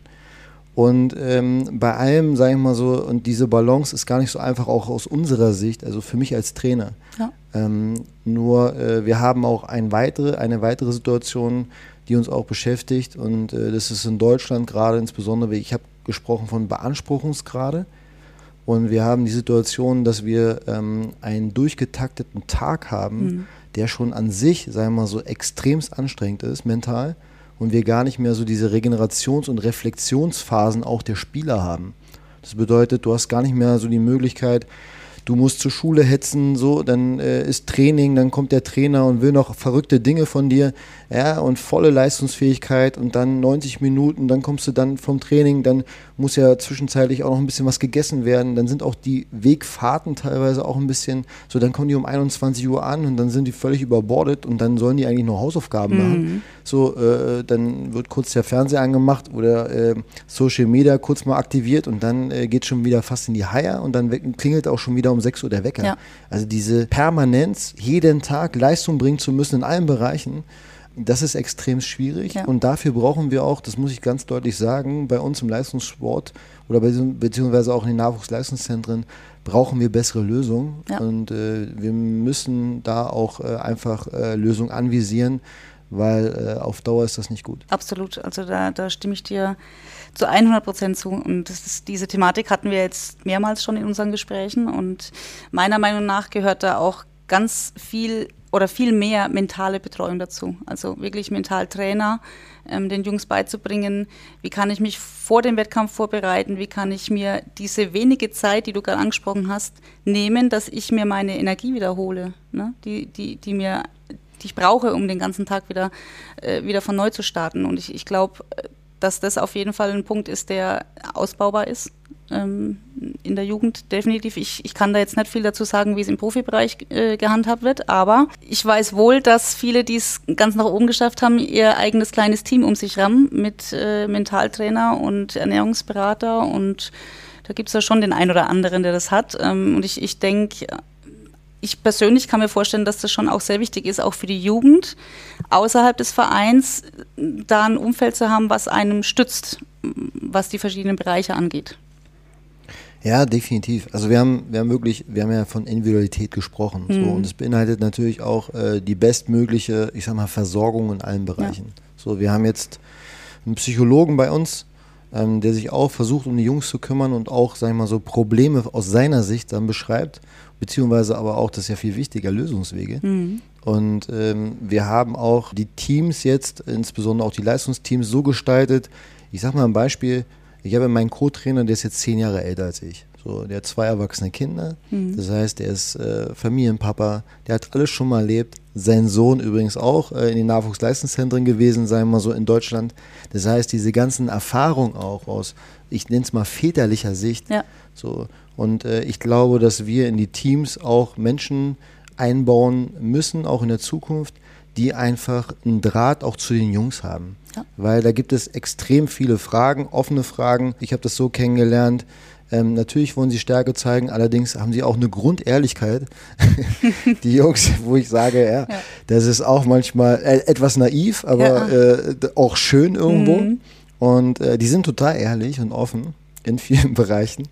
Und ähm, bei allem, sage ich mal so, und diese Balance ist gar nicht so einfach auch aus unserer Sicht, also für mich als Trainer. Ja. Ähm, nur äh, wir haben auch ein weitere, eine weitere Situation, die uns auch beschäftigt. Und äh, das ist in Deutschland gerade insbesondere, ich habe gesprochen von Beanspruchungsgrade. Und wir haben die Situation, dass wir ähm, einen durchgetakteten Tag haben, mhm der schon an sich, sagen wir mal so, extremst anstrengend ist, mental, und wir gar nicht mehr so diese Regenerations- und Reflexionsphasen auch der Spieler haben. Das bedeutet, du hast gar nicht mehr so die Möglichkeit, du musst zur Schule hetzen, so, dann äh, ist Training, dann kommt der Trainer und will noch verrückte Dinge von dir, ja, und volle Leistungsfähigkeit und dann 90 Minuten, dann kommst du dann vom Training, dann muss ja zwischenzeitlich auch noch ein bisschen was gegessen werden, dann sind auch die Wegfahrten teilweise auch ein bisschen, so, dann kommen die um 21 Uhr an und dann sind die völlig überbordet und dann sollen die eigentlich nur Hausaufgaben mhm. machen. So, äh, dann wird kurz der Fernseher angemacht oder äh, Social Media kurz mal aktiviert und dann äh, geht schon wieder fast in die Haier und dann klingelt auch schon wieder um 6 Uhr der Wecker. Ja. Also diese Permanenz, jeden Tag Leistung bringen zu müssen in allen Bereichen, das ist extrem schwierig ja. und dafür brauchen wir auch, das muss ich ganz deutlich sagen, bei uns im Leistungssport oder bei, beziehungsweise auch in den Nachwuchsleistungszentren brauchen wir bessere Lösungen ja. und äh, wir müssen da auch äh, einfach äh, Lösungen anvisieren, weil äh, auf Dauer ist das nicht gut. Absolut, also da, da stimme ich dir zu 100 Prozent zu. Und ist, diese Thematik hatten wir jetzt mehrmals schon in unseren Gesprächen. Und meiner Meinung nach gehört da auch ganz viel oder viel mehr mentale Betreuung dazu. Also wirklich Mentaltrainer, ähm, den Jungs beizubringen, wie kann ich mich vor dem Wettkampf vorbereiten, wie kann ich mir diese wenige Zeit, die du gerade angesprochen hast, nehmen, dass ich mir meine Energie wiederhole, ne? die, die, die mir die ich brauche, um den ganzen Tag wieder, äh, wieder von neu zu starten. Und ich, ich glaube, dass das auf jeden Fall ein Punkt ist, der ausbaubar ist ähm, in der Jugend definitiv. Ich, ich kann da jetzt nicht viel dazu sagen, wie es im Profibereich äh, gehandhabt wird, aber ich weiß wohl, dass viele, die es ganz nach oben geschafft haben, ihr eigenes kleines Team um sich haben mit äh, Mentaltrainer und Ernährungsberater und da gibt es ja schon den einen oder anderen, der das hat. Ähm, und ich, ich denke, ich persönlich kann mir vorstellen, dass das schon auch sehr wichtig ist, auch für die Jugend, außerhalb des Vereins da ein Umfeld zu haben, was einem stützt, was die verschiedenen Bereiche angeht. Ja, definitiv. Also wir haben, wir haben wirklich, wir haben ja von Individualität gesprochen. Mhm. So, und es beinhaltet natürlich auch äh, die bestmögliche, ich sag mal, Versorgung in allen Bereichen. Ja. So, wir haben jetzt einen Psychologen bei uns, ähm, der sich auch versucht, um die Jungs zu kümmern und auch, sag ich mal, so Probleme aus seiner Sicht dann beschreibt beziehungsweise aber auch, das ist ja viel wichtiger, Lösungswege. Mhm. Und ähm, wir haben auch die Teams jetzt, insbesondere auch die Leistungsteams, so gestaltet. Ich sage mal ein Beispiel, ich habe meinen Co-Trainer, der ist jetzt zehn Jahre älter als ich. So, der hat zwei erwachsene Kinder. Mhm. Das heißt, der ist äh, Familienpapa, der hat alles schon mal erlebt. Sein Sohn übrigens auch äh, in den Nachwuchsleistungszentren gewesen, sagen wir mal so in Deutschland. Das heißt, diese ganzen Erfahrungen auch aus, ich nenne es mal väterlicher Sicht, ja. so, und äh, ich glaube, dass wir in die Teams auch Menschen einbauen müssen, auch in der Zukunft, die einfach einen Draht auch zu den Jungs haben. Ja. Weil da gibt es extrem viele Fragen, offene Fragen. Ich habe das so kennengelernt. Ähm, natürlich wollen sie Stärke zeigen, allerdings haben sie auch eine Grundehrlichkeit. die Jungs, wo ich sage, ja, ja, das ist auch manchmal äh, etwas naiv, aber ja. äh, auch schön irgendwo. Mhm. Und äh, die sind total ehrlich und offen in vielen Bereichen.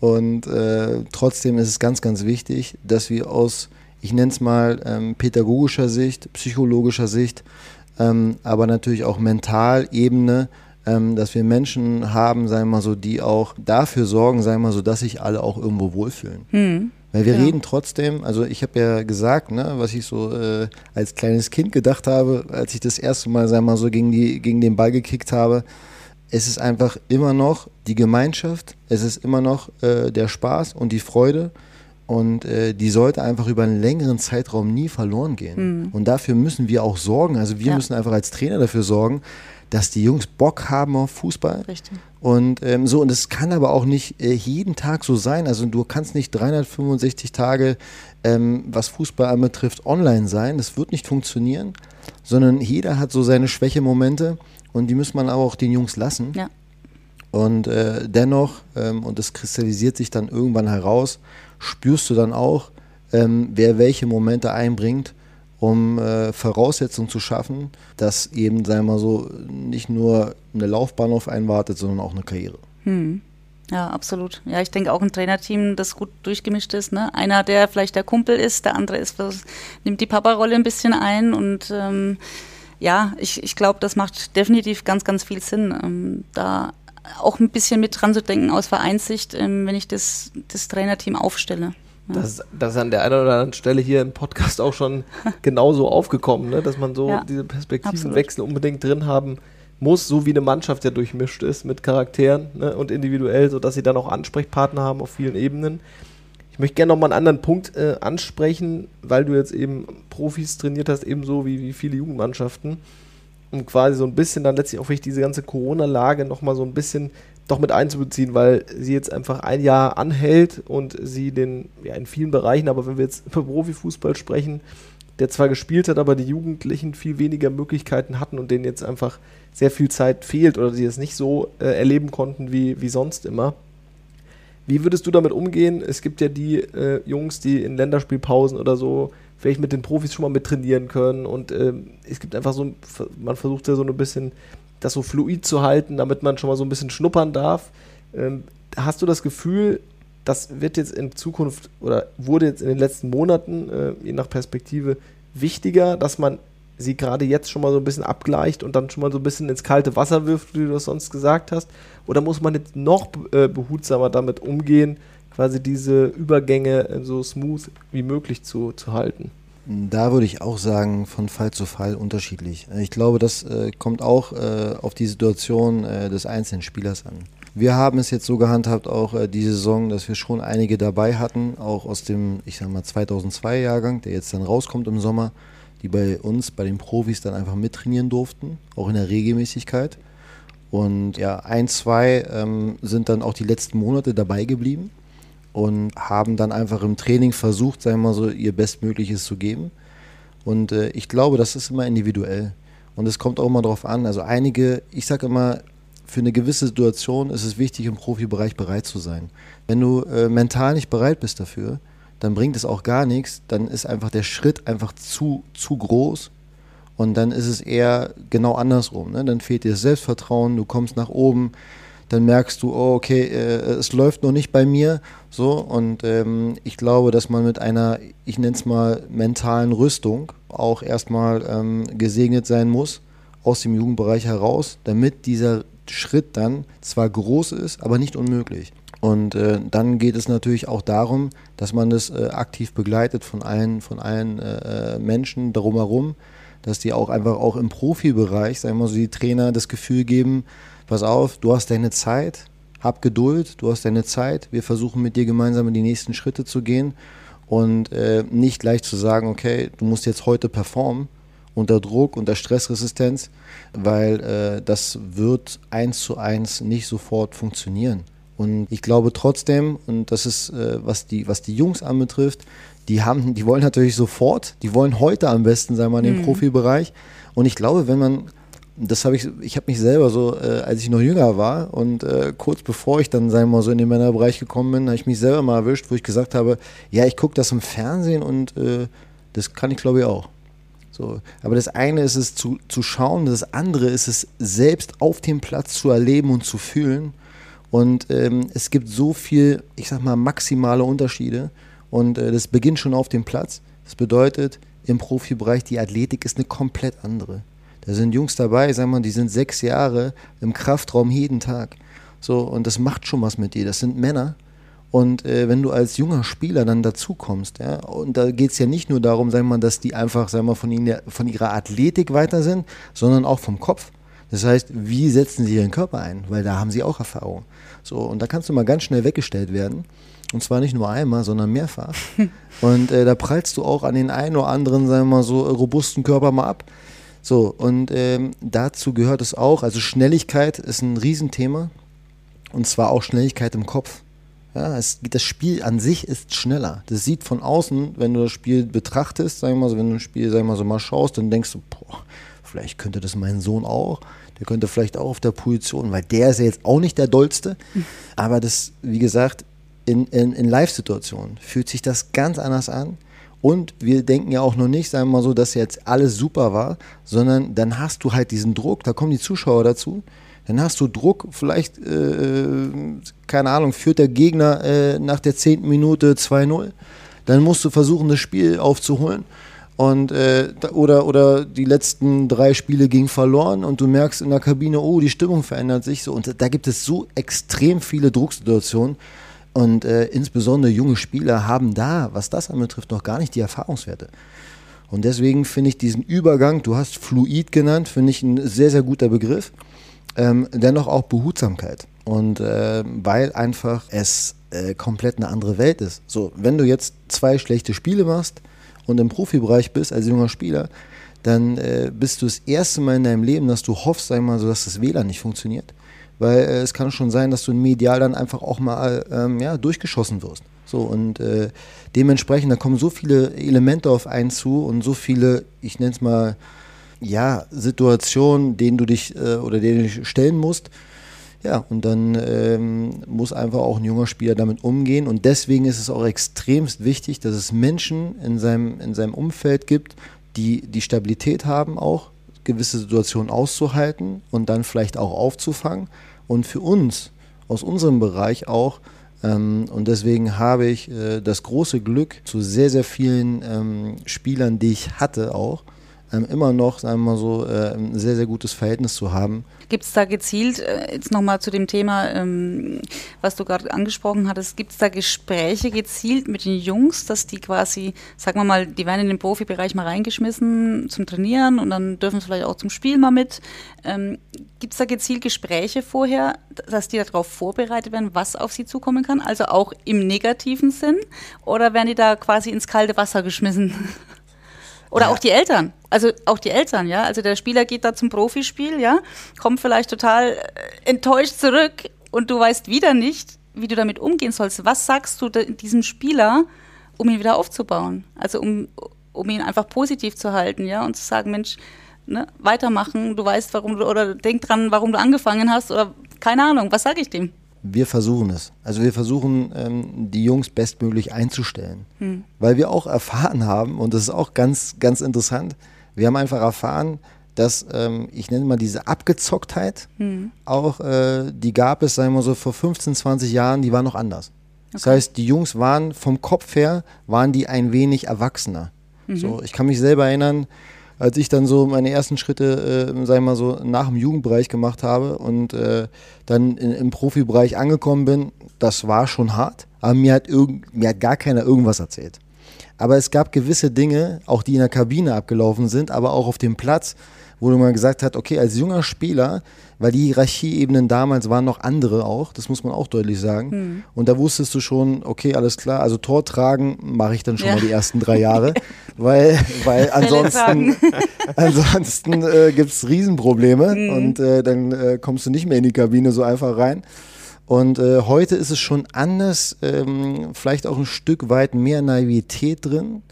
Und äh, trotzdem ist es ganz, ganz wichtig, dass wir aus, ich nenne es mal, ähm, pädagogischer Sicht, psychologischer Sicht, ähm, aber natürlich auch Mentalebene, ähm, dass wir Menschen haben, sagen wir mal so, die auch dafür sorgen, sagen wir mal so, dass sich alle auch irgendwo wohlfühlen. Hm. Weil wir ja. reden trotzdem, also ich habe ja gesagt, ne, was ich so äh, als kleines Kind gedacht habe, als ich das erste Mal, sagen wir mal so, gegen, die, gegen den Ball gekickt habe, es ist einfach immer noch die Gemeinschaft, es ist immer noch äh, der Spaß und die Freude und äh, die sollte einfach über einen längeren Zeitraum nie verloren gehen. Mhm. Und dafür müssen wir auch sorgen, also wir ja. müssen einfach als Trainer dafür sorgen, dass die Jungs Bock haben auf Fußball. Richtig. Und ähm, so, und es kann aber auch nicht äh, jeden Tag so sein. Also du kannst nicht 365 Tage, ähm, was Fußball anbetrifft, online sein. Das wird nicht funktionieren, sondern jeder hat so seine Schwächemomente und die muss man aber auch den Jungs lassen. Ja. Und äh, dennoch, ähm, und das kristallisiert sich dann irgendwann heraus, spürst du dann auch, ähm, wer welche Momente einbringt, um äh, Voraussetzungen zu schaffen, dass eben, sagen wir mal so, nicht nur eine Laufbahn auf einen wartet, sondern auch eine Karriere. Hm. Ja, absolut. Ja, ich denke auch ein Trainerteam, das gut durchgemischt ist. Ne? Einer, der vielleicht der Kumpel ist, der andere ist, nimmt die Papa-Rolle ein bisschen ein und ähm, ja, ich, ich glaube, das macht definitiv ganz, ganz viel Sinn, ähm, da auch ein bisschen mit dran zu denken aus Vereinssicht, ähm, wenn ich das, das Trainerteam aufstelle. Ja. Das, das ist an der einen oder anderen Stelle hier im Podcast auch schon genauso aufgekommen, ne? dass man so ja, diese Perspektivenwechsel unbedingt drin haben muss, so wie eine Mannschaft ja durchmischt ist mit Charakteren ne? und individuell, sodass sie dann auch Ansprechpartner haben auf vielen Ebenen. Ich möchte gerne nochmal einen anderen Punkt äh, ansprechen, weil du jetzt eben Profis trainiert hast, ebenso wie, wie viele Jugendmannschaften um quasi so ein bisschen dann letztlich auch wirklich diese ganze Corona-Lage nochmal so ein bisschen doch mit einzubeziehen, weil sie jetzt einfach ein Jahr anhält und sie den, ja in vielen Bereichen, aber wenn wir jetzt über Profifußball sprechen, der zwar gespielt hat, aber die Jugendlichen viel weniger Möglichkeiten hatten und denen jetzt einfach sehr viel Zeit fehlt oder sie es nicht so äh, erleben konnten wie, wie sonst immer. Wie würdest du damit umgehen? Es gibt ja die äh, Jungs, die in Länderspielpausen oder so vielleicht mit den Profis schon mal mit trainieren können. Und ähm, es gibt einfach so, man versucht ja so ein bisschen das so fluid zu halten, damit man schon mal so ein bisschen schnuppern darf. Ähm, hast du das Gefühl, das wird jetzt in Zukunft oder wurde jetzt in den letzten Monaten, äh, je nach Perspektive, wichtiger, dass man sie gerade jetzt schon mal so ein bisschen abgleicht und dann schon mal so ein bisschen ins kalte Wasser wirft, wie du das sonst gesagt hast? Oder muss man jetzt noch äh, behutsamer damit umgehen, quasi diese Übergänge äh, so smooth wie möglich zu, zu halten? Da würde ich auch sagen, von Fall zu Fall unterschiedlich. Ich glaube, das äh, kommt auch äh, auf die Situation äh, des einzelnen Spielers an. Wir haben es jetzt so gehandhabt, auch äh, die Saison, dass wir schon einige dabei hatten, auch aus dem, ich sag mal, 2002-Jahrgang, der jetzt dann rauskommt im Sommer, die bei uns, bei den Profis dann einfach mittrainieren durften, auch in der Regelmäßigkeit. Und ja, ein, zwei ähm, sind dann auch die letzten Monate dabei geblieben und haben dann einfach im Training versucht, sagen wir mal so, ihr Bestmögliches zu geben. Und äh, ich glaube, das ist immer individuell. Und es kommt auch immer darauf an. Also einige, ich sage immer, für eine gewisse Situation ist es wichtig, im Profibereich bereit zu sein. Wenn du äh, mental nicht bereit bist dafür, dann bringt es auch gar nichts. Dann ist einfach der Schritt einfach zu, zu groß. Und dann ist es eher genau andersrum. Ne? Dann fehlt dir das Selbstvertrauen, du kommst nach oben, dann merkst du, oh, okay, äh, es läuft noch nicht bei mir. So, und ähm, ich glaube, dass man mit einer, ich nenne es mal, mentalen Rüstung auch erstmal ähm, gesegnet sein muss aus dem Jugendbereich heraus, damit dieser Schritt dann zwar groß ist, aber nicht unmöglich. Und äh, dann geht es natürlich auch darum, dass man das äh, aktiv begleitet von allen, von allen äh, Menschen drumherum, dass die auch einfach auch im Profibereich, sagen wir mal so, die Trainer das Gefühl geben, pass auf, du hast deine Zeit, hab Geduld, du hast deine Zeit, wir versuchen mit dir gemeinsam in die nächsten Schritte zu gehen und äh, nicht gleich zu sagen, okay, du musst jetzt heute performen unter Druck, unter Stressresistenz, weil äh, das wird eins zu eins nicht sofort funktionieren. Und ich glaube trotzdem, und das ist, äh, was, die, was die Jungs anbetrifft, die haben, die wollen natürlich sofort, die wollen heute am besten sein, mal im mhm. Profibereich. Und ich glaube, wenn man das habe ich, ich habe mich selber so, äh, als ich noch jünger war und äh, kurz bevor ich dann, sagen wir mal, so in den Männerbereich gekommen bin, habe ich mich selber mal erwischt, wo ich gesagt habe, ja, ich gucke das im Fernsehen und äh, das kann ich glaube ich auch. So, aber das eine ist es zu, zu schauen, das andere ist es selbst auf dem Platz zu erleben und zu fühlen. Und ähm, es gibt so viel, ich sag mal, maximale Unterschiede. Und äh, das beginnt schon auf dem Platz. Das bedeutet, im Profibereich, die Athletik ist eine komplett andere. Da sind Jungs dabei, sag mal, die sind sechs Jahre im Kraftraum jeden Tag. So, und das macht schon was mit dir. Das sind Männer. Und äh, wenn du als junger Spieler dann dazukommst, ja, und da geht es ja nicht nur darum, sag mal, dass die einfach, sag mal, von, ihnen, von ihrer Athletik weiter sind, sondern auch vom Kopf. Das heißt, wie setzen sie ihren Körper ein? Weil da haben sie auch Erfahrung. So, und da kannst du mal ganz schnell weggestellt werden. Und zwar nicht nur einmal, sondern mehrfach. und äh, da prallst du auch an den einen oder anderen, sagen wir mal so, robusten Körper mal ab. So, und ähm, dazu gehört es auch, also Schnelligkeit ist ein Riesenthema und zwar auch Schnelligkeit im Kopf. Ja, es, das Spiel an sich ist schneller. Das sieht von außen, wenn du das Spiel betrachtest, sagen wir mal so, wenn du ein Spiel, sagen wir mal so, mal schaust, dann denkst du, boah, vielleicht könnte das mein Sohn auch. Der könnte vielleicht auch auf der Position, weil der ist ja jetzt auch nicht der Dollste. Aber das, wie gesagt, in, in, in Live-Situationen fühlt sich das ganz anders an. Und wir denken ja auch noch nicht, sagen wir mal so, dass jetzt alles super war, sondern dann hast du halt diesen Druck, da kommen die Zuschauer dazu. Dann hast du Druck, vielleicht, äh, keine Ahnung, führt der Gegner äh, nach der zehnten Minute 2-0. Dann musst du versuchen, das Spiel aufzuholen. Und, äh, oder, oder die letzten drei Spiele gingen verloren und du merkst in der Kabine, oh, die Stimmung verändert sich so. Und da gibt es so extrem viele Drucksituationen. Und äh, insbesondere junge Spieler haben da, was das anbetrifft, noch gar nicht die Erfahrungswerte. Und deswegen finde ich diesen Übergang, du hast Fluid genannt, finde ich ein sehr, sehr guter Begriff. Ähm, dennoch auch Behutsamkeit. Und äh, weil einfach es äh, komplett eine andere Welt ist. So, wenn du jetzt zwei schlechte Spiele machst und im Profibereich bist als junger Spieler, dann äh, bist du das erste Mal in deinem Leben, dass du hoffst, sag mal so, dass das WLAN nicht funktioniert weil äh, es kann schon sein, dass du medial dann einfach auch mal ähm, ja, durchgeschossen wirst. So und äh, dementsprechend, da kommen so viele Elemente auf einen zu und so viele, ich nenne es mal, ja, Situationen, denen du dich äh, oder denen du dich stellen musst. Ja, und dann ähm, muss einfach auch ein junger Spieler damit umgehen. Und deswegen ist es auch extremst wichtig, dass es Menschen in seinem, in seinem Umfeld gibt, die die Stabilität haben auch, gewisse Situationen auszuhalten und dann vielleicht auch aufzufangen. Und für uns, aus unserem Bereich auch, ähm, und deswegen habe ich äh, das große Glück, zu sehr, sehr vielen ähm, Spielern, die ich hatte auch, ähm, immer noch, sagen wir mal so, äh, ein sehr, sehr gutes Verhältnis zu haben. Gibt es da gezielt, äh, jetzt nochmal zu dem Thema, ähm, was du gerade angesprochen hattest, gibt es da Gespräche gezielt mit den Jungs, dass die quasi, sagen wir mal, die werden in den Profibereich mal reingeschmissen zum Trainieren und dann dürfen sie vielleicht auch zum Spiel mal mit. Ähm, gibt es da gezielt Gespräche vorher, dass die darauf vorbereitet werden, was auf sie zukommen kann? Also auch im negativen Sinn? Oder werden die da quasi ins kalte Wasser geschmissen? Oder ja. auch die Eltern. Also auch die Eltern, ja. Also der Spieler geht da zum Profispiel, ja, kommt vielleicht total äh, enttäuscht zurück und du weißt wieder nicht, wie du damit umgehen sollst. Was sagst du diesem Spieler, um ihn wieder aufzubauen? Also um, um ihn einfach positiv zu halten, ja, und zu sagen, Mensch, ne, weitermachen, du weißt, warum du, oder denk dran, warum du angefangen hast, oder keine Ahnung, was sage ich dem? wir versuchen es. Also wir versuchen, ähm, die Jungs bestmöglich einzustellen. Hm. Weil wir auch erfahren haben, und das ist auch ganz, ganz interessant, wir haben einfach erfahren, dass, ähm, ich nenne mal diese Abgezocktheit, hm. auch, äh, die gab es, sagen wir so, vor 15, 20 Jahren, die war noch anders. Okay. Das heißt, die Jungs waren vom Kopf her, waren die ein wenig erwachsener. Mhm. So, ich kann mich selber erinnern, als ich dann so meine ersten Schritte, äh, sag ich mal so, nach dem Jugendbereich gemacht habe und äh, dann in, im Profibereich angekommen bin, das war schon hart. Aber mir hat, irgend, mir hat gar keiner irgendwas erzählt. Aber es gab gewisse Dinge, auch die in der Kabine abgelaufen sind, aber auch auf dem Platz, wo du mal gesagt hast, okay, als junger Spieler, weil die Hierarchieebenen damals waren noch andere auch, das muss man auch deutlich sagen. Hm. Und da wusstest du schon, okay, alles klar, also Tor tragen mache ich dann schon ja. mal die ersten drei Jahre, weil, weil ansonsten, ansonsten äh, gibt es Riesenprobleme hm. und äh, dann äh, kommst du nicht mehr in die Kabine so einfach rein. Und äh, heute ist es schon anders, ähm, vielleicht auch ein Stück weit mehr Naivität drin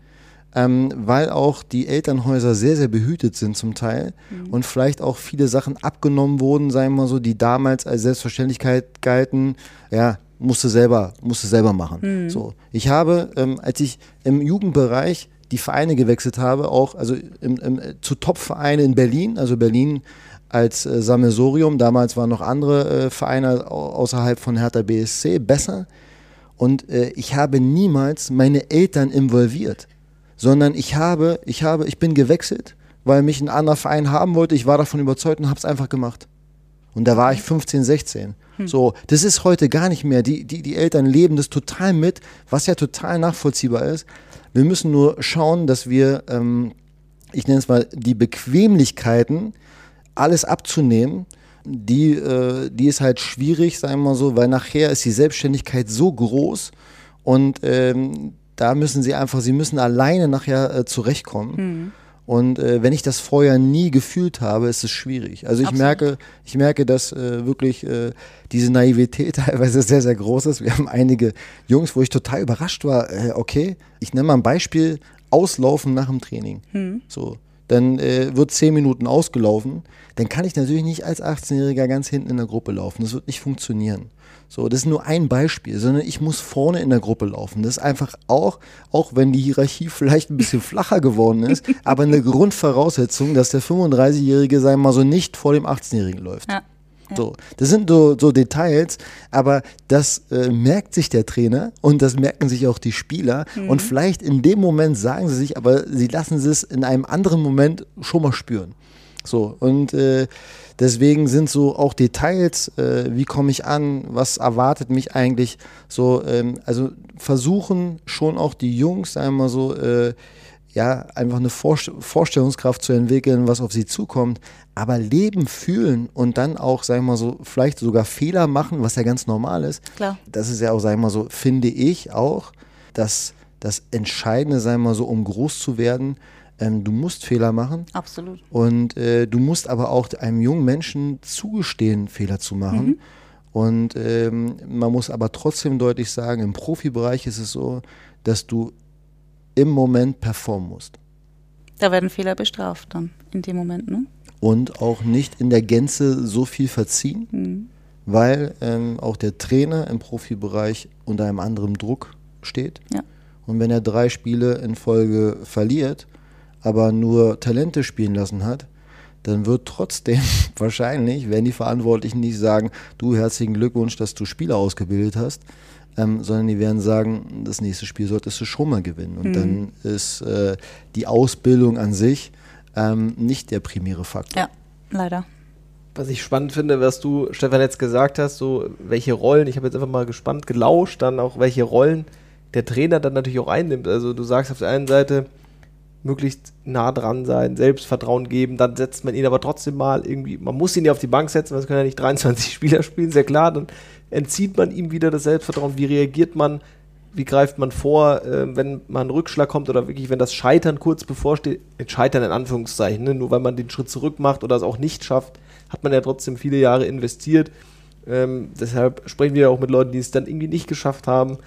ähm, weil auch die Elternhäuser sehr, sehr behütet sind zum Teil mhm. und vielleicht auch viele Sachen abgenommen wurden, sagen wir mal so, die damals als Selbstverständlichkeit galten. Ja, musste selber, musste selber machen. Mhm. So, ich habe, ähm, als ich im Jugendbereich die Vereine gewechselt habe, auch also im, im, zu Top-Vereine in Berlin, also Berlin als äh, Sammelsorium. Damals waren noch andere äh, Vereine außerhalb von Hertha BSC besser. Und äh, ich habe niemals meine Eltern involviert sondern ich habe, ich habe, ich bin gewechselt, weil mich ein anderer Verein haben wollte. Ich war davon überzeugt und habe es einfach gemacht. Und da war ich 15, 16. Hm. So, das ist heute gar nicht mehr. Die, die, die Eltern leben das total mit, was ja total nachvollziehbar ist. Wir müssen nur schauen, dass wir, ähm, ich nenne es mal, die Bequemlichkeiten, alles abzunehmen, die, äh, die ist halt schwierig, sagen wir mal so, weil nachher ist die Selbstständigkeit so groß und ähm, da müssen sie einfach, sie müssen alleine nachher äh, zurechtkommen. Mhm. Und äh, wenn ich das vorher nie gefühlt habe, ist es schwierig. Also ich Absolut. merke, ich merke, dass äh, wirklich äh, diese Naivität teilweise sehr, sehr groß ist. Wir haben einige Jungs, wo ich total überrascht war. Äh, okay, ich nenne mal ein Beispiel: Auslaufen nach dem Training. Mhm. So, dann äh, wird zehn Minuten ausgelaufen, dann kann ich natürlich nicht als 18-Jähriger ganz hinten in der Gruppe laufen. Das wird nicht funktionieren. So, das ist nur ein Beispiel, sondern ich muss vorne in der Gruppe laufen. Das ist einfach auch, auch wenn die Hierarchie vielleicht ein bisschen flacher geworden ist, aber eine Grundvoraussetzung, dass der 35-Jährige, sagen mal so, nicht vor dem 18-Jährigen läuft. Ja. So, das sind so, so Details, aber das äh, merkt sich der Trainer und das merken sich auch die Spieler. Mhm. Und vielleicht in dem Moment sagen sie sich, aber sie lassen es in einem anderen Moment schon mal spüren. So, und äh, deswegen sind so auch Details, äh, wie komme ich an, was erwartet mich eigentlich, so, ähm, also versuchen schon auch die Jungs einmal so, äh, ja, einfach eine Vorstellungskraft zu entwickeln, was auf sie zukommt, aber leben, fühlen und dann auch, sag ich mal so, vielleicht sogar Fehler machen, was ja ganz normal ist. Klar. Das ist ja auch, sag ich mal so, finde ich auch, dass das Entscheidende, sag ich mal so, um groß zu werden, ähm, du musst Fehler machen. Absolut. Und äh, du musst aber auch einem jungen Menschen zugestehen, Fehler zu machen. Mhm. Und ähm, man muss aber trotzdem deutlich sagen, im Profibereich ist es so, dass du im Moment performen musst. Da werden Fehler bestraft dann in dem Moment, ne? Und auch nicht in der Gänze so viel verziehen, mhm. weil ähm, auch der Trainer im Profibereich unter einem anderen Druck steht. Ja. Und wenn er drei Spiele in Folge verliert, aber nur Talente spielen lassen hat, dann wird trotzdem wahrscheinlich, wenn die Verantwortlichen nicht sagen, du herzlichen Glückwunsch, dass du Spieler ausgebildet hast, ähm, sondern die werden sagen, das nächste Spiel solltest du schon mal gewinnen. Und mhm. dann ist äh, die Ausbildung an sich ähm, nicht der primäre Faktor. Ja, leider. Was ich spannend finde, was du, Stefan, jetzt gesagt hast, so welche Rollen, ich habe jetzt einfach mal gespannt gelauscht, dann auch welche Rollen der Trainer dann natürlich auch einnimmt. Also du sagst auf der einen Seite, möglichst nah dran sein, Selbstvertrauen geben, dann setzt man ihn aber trotzdem mal irgendwie, man muss ihn ja auf die Bank setzen, weil es können ja nicht 23 Spieler spielen, sehr klar, dann entzieht man ihm wieder das Selbstvertrauen? Wie reagiert man? Wie greift man vor, äh, wenn mal ein Rückschlag kommt oder wirklich, wenn das Scheitern kurz bevorsteht? Scheitern in Anführungszeichen, ne? nur weil man den Schritt zurück macht oder es auch nicht schafft, hat man ja trotzdem viele Jahre investiert. Ähm, deshalb sprechen wir ja auch mit Leuten, die es dann irgendwie nicht geschafft haben.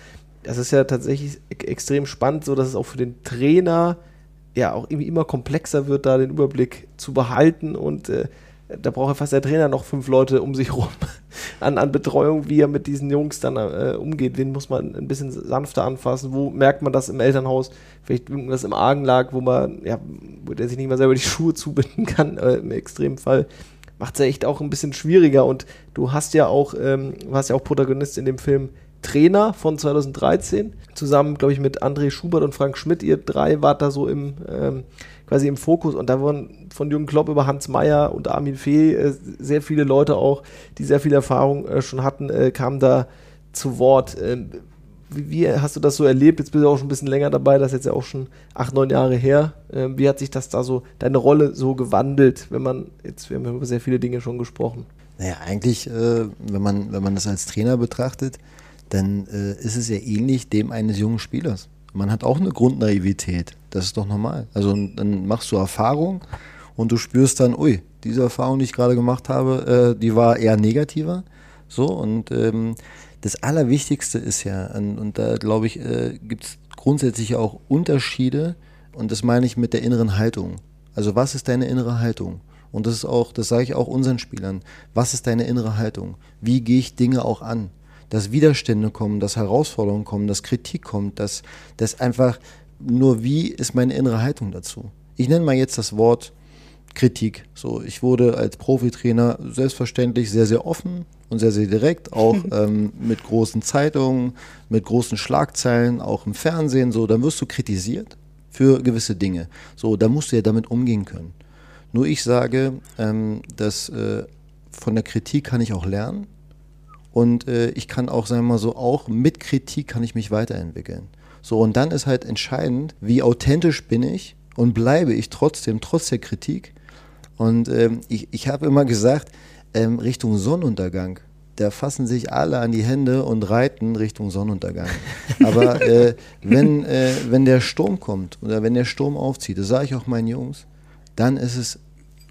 Das ist ja tatsächlich extrem spannend, so dass es auch für den Trainer ja auch irgendwie immer komplexer wird, da den Überblick zu behalten und äh, da braucht ja fast der Trainer noch fünf Leute um sich rum an, an Betreuung, wie er mit diesen Jungs dann äh, umgeht. Wen muss man ein bisschen sanfter anfassen? Wo merkt man das im Elternhaus? Vielleicht irgendwas im Argen lag, wo man, ja, wo der sich nicht mal selber die Schuhe zubinden kann, äh, im Extremfall. Macht es ja echt auch ein bisschen schwieriger. Und du hast ja auch, ähm, warst ja auch Protagonist in dem Film Trainer von 2013, zusammen, glaube ich, mit André Schubert und Frank Schmidt. Ihr drei wart da so im ähm, quasi im Fokus und da wurden von Jürgen Klopp über Hans Meyer und Armin Fee äh, sehr viele Leute auch, die sehr viel Erfahrung äh, schon hatten, äh, kamen da zu Wort. Ähm, wie, wie, hast du das so erlebt? Jetzt bist du auch schon ein bisschen länger dabei, das ist jetzt ja auch schon acht, neun Jahre her. Ähm, wie hat sich das da so, deine Rolle so gewandelt, wenn man, jetzt, wir haben über sehr viele Dinge schon gesprochen. Naja, eigentlich, äh, wenn, man, wenn man das als Trainer betrachtet, dann äh, ist es ja ähnlich dem eines jungen Spielers. Man hat auch eine Grundnaivität. Das ist doch normal. Also dann machst du Erfahrung und du spürst dann, ui, diese Erfahrung, die ich gerade gemacht habe, äh, die war eher negativer. So, und ähm, das Allerwichtigste ist ja, und, und da glaube ich, äh, gibt es grundsätzlich auch Unterschiede, und das meine ich mit der inneren Haltung. Also, was ist deine innere Haltung? Und das ist auch, das sage ich auch unseren Spielern. Was ist deine innere Haltung? Wie gehe ich Dinge auch an? Dass Widerstände kommen, dass Herausforderungen kommen, dass Kritik kommt, dass, dass einfach nur wie ist meine innere Haltung dazu. Ich nenne mal jetzt das Wort Kritik. So, ich wurde als Profitrainer selbstverständlich sehr, sehr offen und sehr, sehr direkt, auch ähm, mit großen Zeitungen, mit großen Schlagzeilen, auch im Fernsehen. So, dann wirst du kritisiert für gewisse Dinge. So, da musst du ja damit umgehen können. Nur ich sage, ähm, dass äh, von der Kritik kann ich auch lernen. Und äh, ich kann auch, sagen wir mal so, auch mit Kritik kann ich mich weiterentwickeln. So, und dann ist halt entscheidend, wie authentisch bin ich und bleibe ich trotzdem, trotz der Kritik. Und ähm, ich, ich habe immer gesagt, ähm, Richtung Sonnenuntergang, da fassen sich alle an die Hände und reiten Richtung Sonnenuntergang. Aber äh, wenn, äh, wenn der Sturm kommt oder wenn der Sturm aufzieht, das sage ich auch meinen Jungs, dann ist es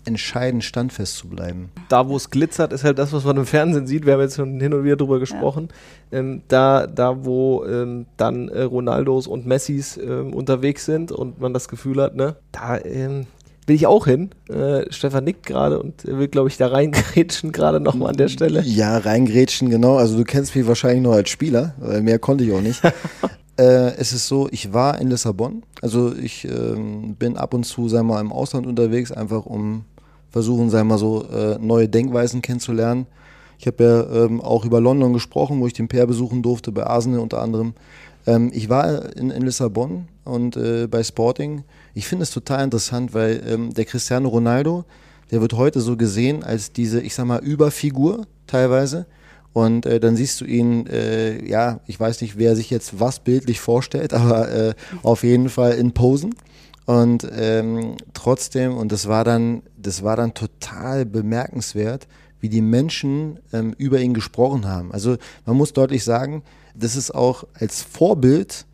entscheidend, standfest zu bleiben. Da, wo es glitzert, ist halt das, was man im Fernsehen sieht. Wir haben jetzt schon hin und wieder drüber gesprochen. Ja. Ähm, da, da, wo ähm, dann äh, Ronaldos und Messis ähm, unterwegs sind und man das Gefühl hat, ne, da ähm, will ich auch hin. Äh, Stefan nickt gerade und will, glaube ich, da reingrätschen gerade nochmal an der Stelle. Ja, reingrätschen, genau. Also du kennst mich wahrscheinlich nur als Spieler, weil mehr konnte ich auch nicht. äh, es ist so, ich war in Lissabon. Also ich ähm, bin ab und zu, sagen wir mal, im Ausland unterwegs, einfach um versuchen, sagen wir mal so, äh, neue Denkweisen kennenzulernen. Ich habe ja ähm, auch über London gesprochen, wo ich den Pair besuchen durfte, bei Arsenal unter anderem. Ähm, ich war in, in Lissabon und äh, bei Sporting. Ich finde es total interessant, weil ähm, der Cristiano Ronaldo, der wird heute so gesehen als diese, ich sag mal, Überfigur teilweise. Und äh, dann siehst du ihn, äh, ja, ich weiß nicht, wer sich jetzt was bildlich vorstellt, aber äh, auf jeden Fall in Posen. Und ähm, trotzdem, und das war dann, das war dann total bemerkenswert, wie die Menschen ähm, über ihn gesprochen haben. Also man muss deutlich sagen, das ist auch als Vorbild,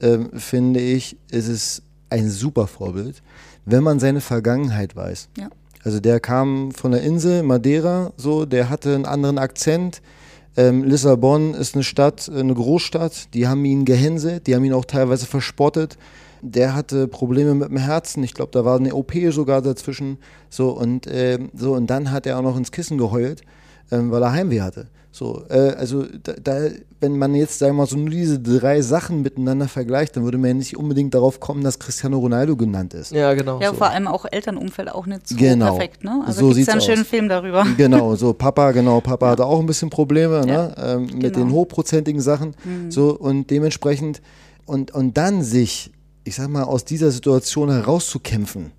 ähm, finde ich, ist es ein super Vorbild, wenn man seine Vergangenheit weiß. Ja. Also der kam von der Insel Madeira, so, der hatte einen anderen Akzent. Ähm, Lissabon ist eine Stadt, eine Großstadt, die haben ihn gehänselt, die haben ihn auch teilweise verspottet. Der hatte Probleme mit dem Herzen, ich glaube, da war eine OP sogar dazwischen. So und, äh, so, und dann hat er auch noch ins Kissen geheult, äh, weil er Heimweh hatte. So, äh, also da, da, wenn man jetzt sagen wir mal so nur diese drei Sachen miteinander vergleicht, dann würde man ja nicht unbedingt darauf kommen, dass Cristiano Ronaldo genannt ist. Ja, genau. Ja, so. vor allem auch Elternumfeld auch nicht so genau. perfekt, ne? Also so gibt es einen schönen Film darüber. Genau, so Papa, genau, Papa ja. hatte auch ein bisschen Probleme, ne? ja. ne? Ähm, mit genau. den hochprozentigen Sachen. Mhm. So und dementsprechend und, und dann sich, ich sag mal, aus dieser Situation herauszukämpfen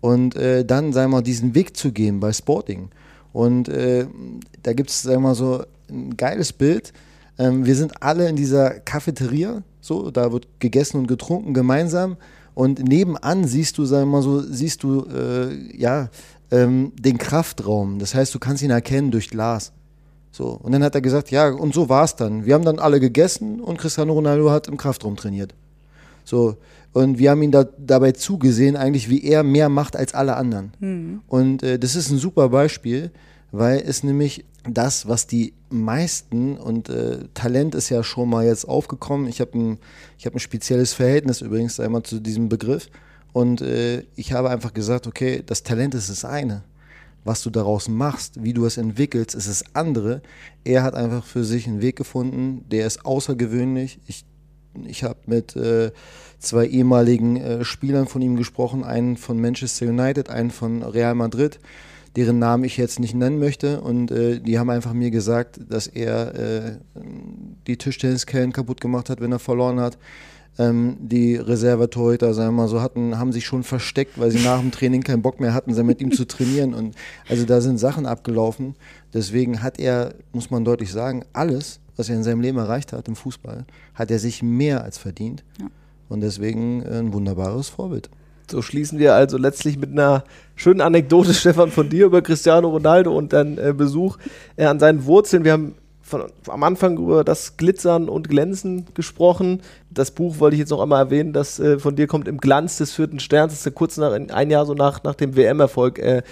und äh, dann, wir mal, diesen Weg zu gehen bei Sporting und äh, da gibt es, wir mal so, ein geiles Bild. Ähm, wir sind alle in dieser Cafeteria, so, da wird gegessen und getrunken gemeinsam. Und nebenan siehst du, wir mal so, siehst du, äh, ja, ähm, den Kraftraum. Das heißt, du kannst ihn erkennen durch Glas. So. Und dann hat er gesagt, ja, und so war es dann. Wir haben dann alle gegessen und Cristiano Ronaldo hat im Kraftraum trainiert. So. Und wir haben ihn da, dabei zugesehen, eigentlich, wie er mehr macht als alle anderen. Mhm. Und äh, das ist ein super Beispiel, weil es nämlich das, was die meisten, und äh, Talent ist ja schon mal jetzt aufgekommen, ich habe ein, hab ein spezielles Verhältnis übrigens einmal zu diesem Begriff. Und äh, ich habe einfach gesagt, okay, das Talent ist das eine. Was du daraus machst, wie du es entwickelst, ist das andere. Er hat einfach für sich einen Weg gefunden, der ist außergewöhnlich. Ich, ich habe mit äh, zwei ehemaligen äh, Spielern von ihm gesprochen, einen von Manchester United, einen von Real Madrid, deren Namen ich jetzt nicht nennen möchte. Und äh, die haben einfach mir gesagt, dass er äh, die Tischtenniskellen kaputt gemacht hat, wenn er verloren hat. Ähm, die Reservetorhüter, sagen wir mal so, hatten, haben sich schon versteckt, weil sie nach dem Training keinen Bock mehr hatten, mit ihm zu trainieren. Und also da sind Sachen abgelaufen. Deswegen hat er, muss man deutlich sagen, alles, was er in seinem Leben erreicht hat im Fußball, hat er sich mehr als verdient. Ja. Und deswegen ein wunderbares Vorbild. So schließen wir also letztlich mit einer schönen Anekdote, Stefan, von dir über Cristiano Ronaldo und deinen äh, Besuch äh, an seinen Wurzeln. Wir haben von, am Anfang über das Glitzern und Glänzen gesprochen. Das Buch wollte ich jetzt noch einmal erwähnen, das äh, von dir kommt im Glanz des vierten Sterns. Das ist ja kurz nach, ein Jahr so nach, nach dem WM-Erfolg äh,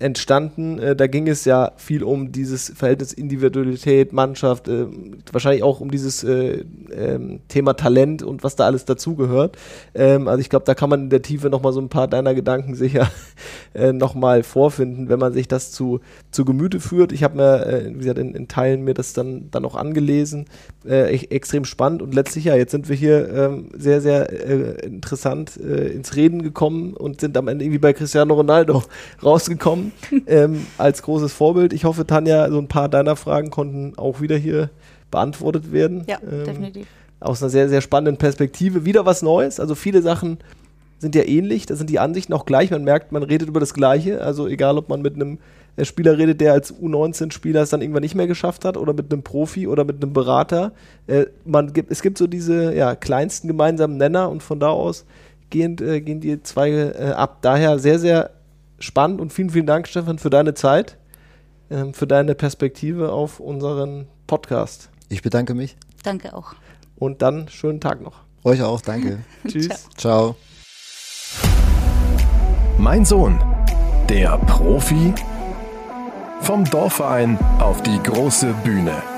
entstanden. Äh, da ging es ja viel um dieses Verhältnis Individualität, Mannschaft, äh, wahrscheinlich auch um dieses äh, ähm, Thema Talent und was da alles dazugehört. Ähm, also ich glaube, da kann man in der Tiefe nochmal so ein paar deiner Gedanken sicher äh, nochmal vorfinden, wenn man sich das zu, zu Gemüte führt. Ich habe mir, äh, wie gesagt, in, in, Teilen mir das dann, dann auch angelesen. Äh, e extrem spannend und letztlich ja, jetzt sind wir hier ähm, sehr, sehr äh, interessant ins Reden gekommen und sind am Ende irgendwie bei Cristiano Ronaldo rausgekommen ähm, als großes Vorbild. Ich hoffe, Tanja, so ein paar deiner Fragen konnten auch wieder hier beantwortet werden. Ja, ähm, definitiv. Aus einer sehr, sehr spannenden Perspektive. Wieder was Neues. Also viele Sachen sind ja ähnlich. Da sind die Ansichten auch gleich. Man merkt, man redet über das Gleiche. Also egal, ob man mit einem Spieler redet, der als U19-Spieler es dann irgendwann nicht mehr geschafft hat, oder mit einem Profi oder mit einem Berater. Äh, man gibt, es gibt so diese ja, kleinsten gemeinsamen Nenner und von da aus gehen, äh, gehen die zwei äh, ab. Daher sehr, sehr spannend und vielen, vielen Dank, Stefan, für deine Zeit, ähm, für deine Perspektive auf unseren Podcast. Ich bedanke mich. Danke auch. Und dann schönen Tag noch. Euch auch, danke. Tschüss. Ciao. Mein Sohn, der Profi vom Dorfverein auf die große Bühne.